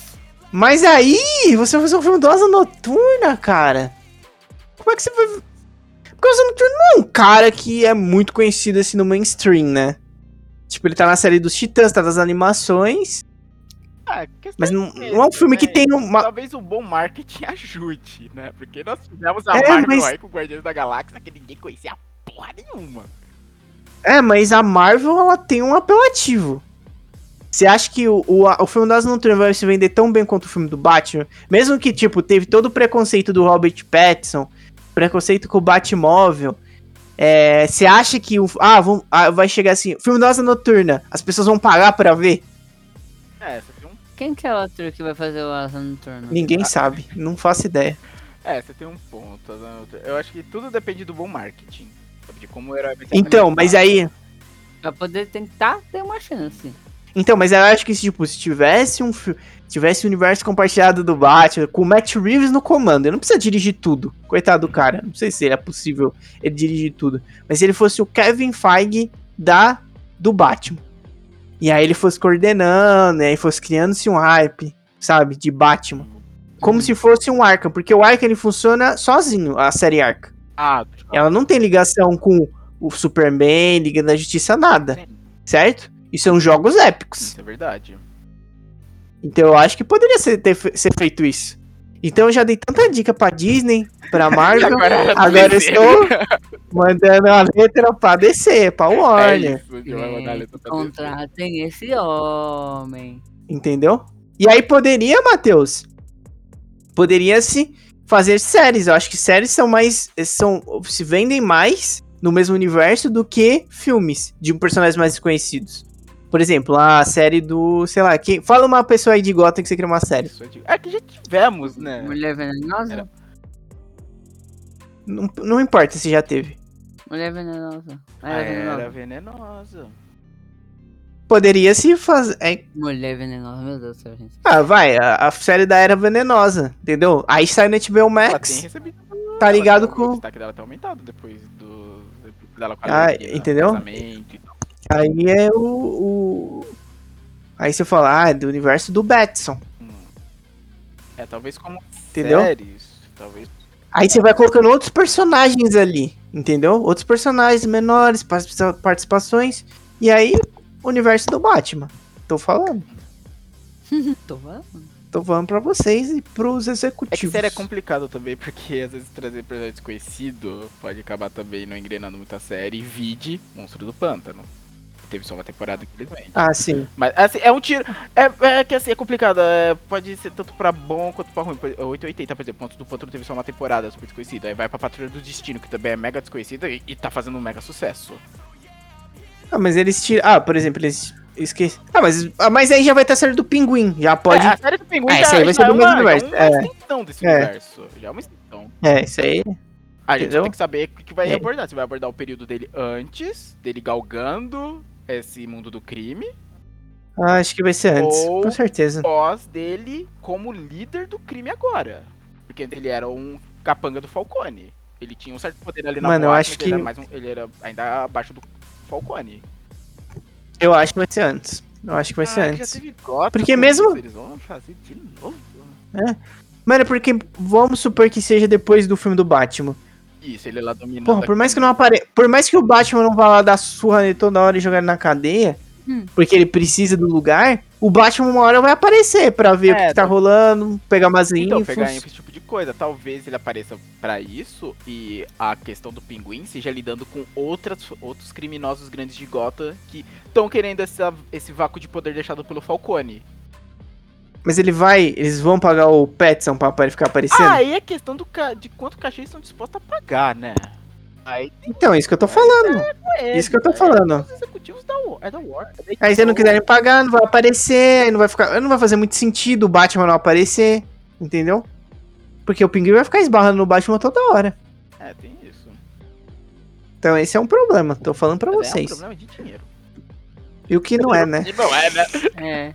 Speaker 3: Mas aí, você vai fazer um filme do Asa Noturna, cara. Como é que você vai. Porque o Asa Noturna não é um cara que é muito conhecido assim no mainstream, né? Tipo, ele tá na série dos Titãs, tá nas animações.
Speaker 2: Ah, questão
Speaker 3: Mas não,
Speaker 2: é
Speaker 3: não é um filme que
Speaker 2: né?
Speaker 3: tem uma.
Speaker 2: Talvez um bom marketing [LAUGHS] ajude, né? Porque nós tivemos a
Speaker 3: É,
Speaker 2: Marvel
Speaker 3: mas-
Speaker 2: aí com o Guardiões da Galáxia que ninguém conhecia porra nenhuma.
Speaker 3: É, mas a Marvel, ela tem um apelativo. Você acha que o, o, o filme das Noturna vai se vender tão bem quanto o filme do Batman? Mesmo que, tipo, teve todo o preconceito do Robert Pattinson, preconceito com o Batmóvel. É, Você acha que o. Ah, vão, ah, vai chegar assim, filme da Asa Noturna, as pessoas vão pagar pra ver?
Speaker 2: É, você tem um,
Speaker 4: Quem que é o ator que vai fazer o Asa Noturna?
Speaker 3: Ninguém sabe, não faço ideia.
Speaker 2: é, você tem um ponto. Eu acho que tudo depende do bom marketing. sabe? De como o herói vai ser
Speaker 3: Então, mas aí.
Speaker 4: Pra poder tentar ter uma chance.
Speaker 3: Então, mas eu acho que tipo, se tivesse um fi- tivesse o universo compartilhado do Batman, com o Matt Reeves no comando, ele não precisa dirigir tudo. Coitado do cara, não sei se seria possível ele dirigir tudo. Mas se ele fosse o Kevin Feige da do Batman. E aí ele fosse coordenando, e aí fosse criando-se um hype, sabe, de Batman. Como se fosse um Arkham, porque o Arkham ele funciona sozinho, a série Arkham.
Speaker 2: Ah,
Speaker 3: Ela não tem ligação com o Superman, Liga da Justiça, nada.
Speaker 2: Sim.
Speaker 3: Certo? E são jogos épicos.
Speaker 2: isso é verdade.
Speaker 3: Então eu acho que poderia ser, ter ser feito isso. Então eu já dei tanta dica pra Disney, pra [LAUGHS] Marvel,
Speaker 2: Agora do
Speaker 3: agora eu estou mandando a letra pra DC, pra
Speaker 2: É
Speaker 3: Warner.
Speaker 2: isso, pra DC.
Speaker 4: Contratem esse homem.
Speaker 3: Entendeu? E aí poderia, Matheus, poderia se fazer séries. Eu acho que séries são mais. são se vendem mais no mesmo universo do que filmes de personagens mais desconhecidos. Por exemplo, a série do. sei lá, quem, fala uma pessoa aí de Gotham que você cria uma série.
Speaker 2: É que já tivemos, né?
Speaker 4: Mulher venenosa?
Speaker 2: Era-
Speaker 3: Não, não importa se já teve.
Speaker 4: Mulher venenosa.
Speaker 2: Ah,
Speaker 4: Era venenosa.
Speaker 2: Era venenosa.
Speaker 3: Poderia se fazer. é,
Speaker 4: Mulher venenosa, meu Deus do céu, gente.
Speaker 3: ah, vai, a, a série da Era Venenosa, entendeu? Aí sai no HBO Max.
Speaker 2: recebido.
Speaker 3: Tá ligado
Speaker 2: ela- O
Speaker 3: com.
Speaker 2: destaque dela tá aumentado depois do. dela com
Speaker 3: Ah,
Speaker 2: Arlequina,
Speaker 3: entendeu? Aí é o. o- Aí você fala, ah, é do universo do Batson.
Speaker 2: É, talvez como
Speaker 3: Entendeu?
Speaker 2: séries. Talvez.
Speaker 3: Aí você vai colocando outros personagens ali, entendeu? Outros personagens menores, participa- participações. E aí, o universo do Batman. Tô falando. [LAUGHS]
Speaker 4: Tô falando.
Speaker 3: Tô falando pra vocês e pros
Speaker 2: É que
Speaker 3: executivos.
Speaker 2: série é complicado também, porque às vezes trazer personagem desconhecido pode acabar também não engrenando muita série. Vide Monstro do Pântano. Teve só uma temporada, infelizmente.
Speaker 3: Ah, sim.
Speaker 2: Mas, assim, é um tiro. É, é que assim, é complicado. é, pode ser tanto pra bom quanto pra ruim. Por- 880, por exemplo, Pontos do Pântano teve só uma temporada super desconhecida. Aí vai pra Patrulha do Destino, que também é mega desconhecida e, e tá fazendo um mega sucesso.
Speaker 3: Ah, mas eles tiram. Ah, por exemplo, eles. Esqueci. Ah, mas, ah, mas aí já vai ter a série do Pinguim. Já pode.
Speaker 2: É, a série do Pinguim
Speaker 3: É,
Speaker 2: já,
Speaker 3: aí vai
Speaker 2: já
Speaker 3: ser
Speaker 2: é
Speaker 3: do mesmo
Speaker 2: uma,
Speaker 3: universo,
Speaker 2: é uma
Speaker 3: é.
Speaker 2: extensão desse
Speaker 3: É.
Speaker 2: universo. Já é uma extensão.
Speaker 3: É, isso aí.
Speaker 2: A gente
Speaker 3: Entendeu?
Speaker 2: tem que saber o que vai
Speaker 3: É.
Speaker 2: abordar. Se vai abordar o período dele antes, dele galgando esse mundo do crime,
Speaker 3: Ah, acho que vai ser antes.
Speaker 2: Ou-
Speaker 3: Com certeza.
Speaker 2: pós dele como líder do crime agora. Porque ele era um capanga do Falcone. Ele tinha um certo poder ali na
Speaker 3: Mano, eu
Speaker 2: boate,
Speaker 3: acho
Speaker 2: mas
Speaker 3: que-
Speaker 2: ele era, mais um- ele era ainda abaixo do Falcone.
Speaker 3: Eu acho que vai ser antes. Eu acho que vai ser
Speaker 2: Ah, que
Speaker 3: antes.
Speaker 2: Gotham,
Speaker 3: Porque mesmo-
Speaker 2: Eles vão fazer de novo.
Speaker 3: Mano, é porque vamos supor que seja depois do filme do Batman.
Speaker 2: Isso, ele lá dominando.
Speaker 3: Porra, por mais que não apare... Por mais que o Batman não vá lá dar surra nele toda hora e jogar ele na cadeia,
Speaker 4: Hum.
Speaker 3: porque ele precisa do lugar, o Batman uma hora vai aparecer pra ver o
Speaker 2: É,
Speaker 3: que, que tá
Speaker 2: tá-
Speaker 3: rolando, pegar umas
Speaker 2: Então,
Speaker 3: infos.
Speaker 2: pegar esse tipo de coisa. Talvez ele apareça pra isso e a questão do pinguim seja lidando com outras, outros criminosos grandes de Gotham que estão querendo essa, esse vácuo de poder deixado pelo Falcone.
Speaker 3: Mas ele vai, eles vão pagar o Petson pra apare- ficar aparecendo?
Speaker 2: Ah, aí é questão do ca- de quanto cachê eles estão dispostos a pagar, né? Aí
Speaker 3: Então, é isso que eu tô falando.
Speaker 2: é,
Speaker 3: Isso que eu tô
Speaker 2: é,
Speaker 3: falando.
Speaker 2: Os executivos da, é da Warner. é da
Speaker 3: Aí se não quiserem pagar, não vai aparecer, aí não vai ficar. Não vai fazer muito sentido o Batman não aparecer. Entendeu? Porque o Pinguim vai ficar esbarrando no Batman toda hora.
Speaker 2: É, tem isso.
Speaker 3: Então esse é um problema. Tô falando pra
Speaker 2: Mas É um
Speaker 3: vocês.
Speaker 2: problema de dinheiro.
Speaker 3: E o que não é, né?
Speaker 2: E não é, né?
Speaker 4: É.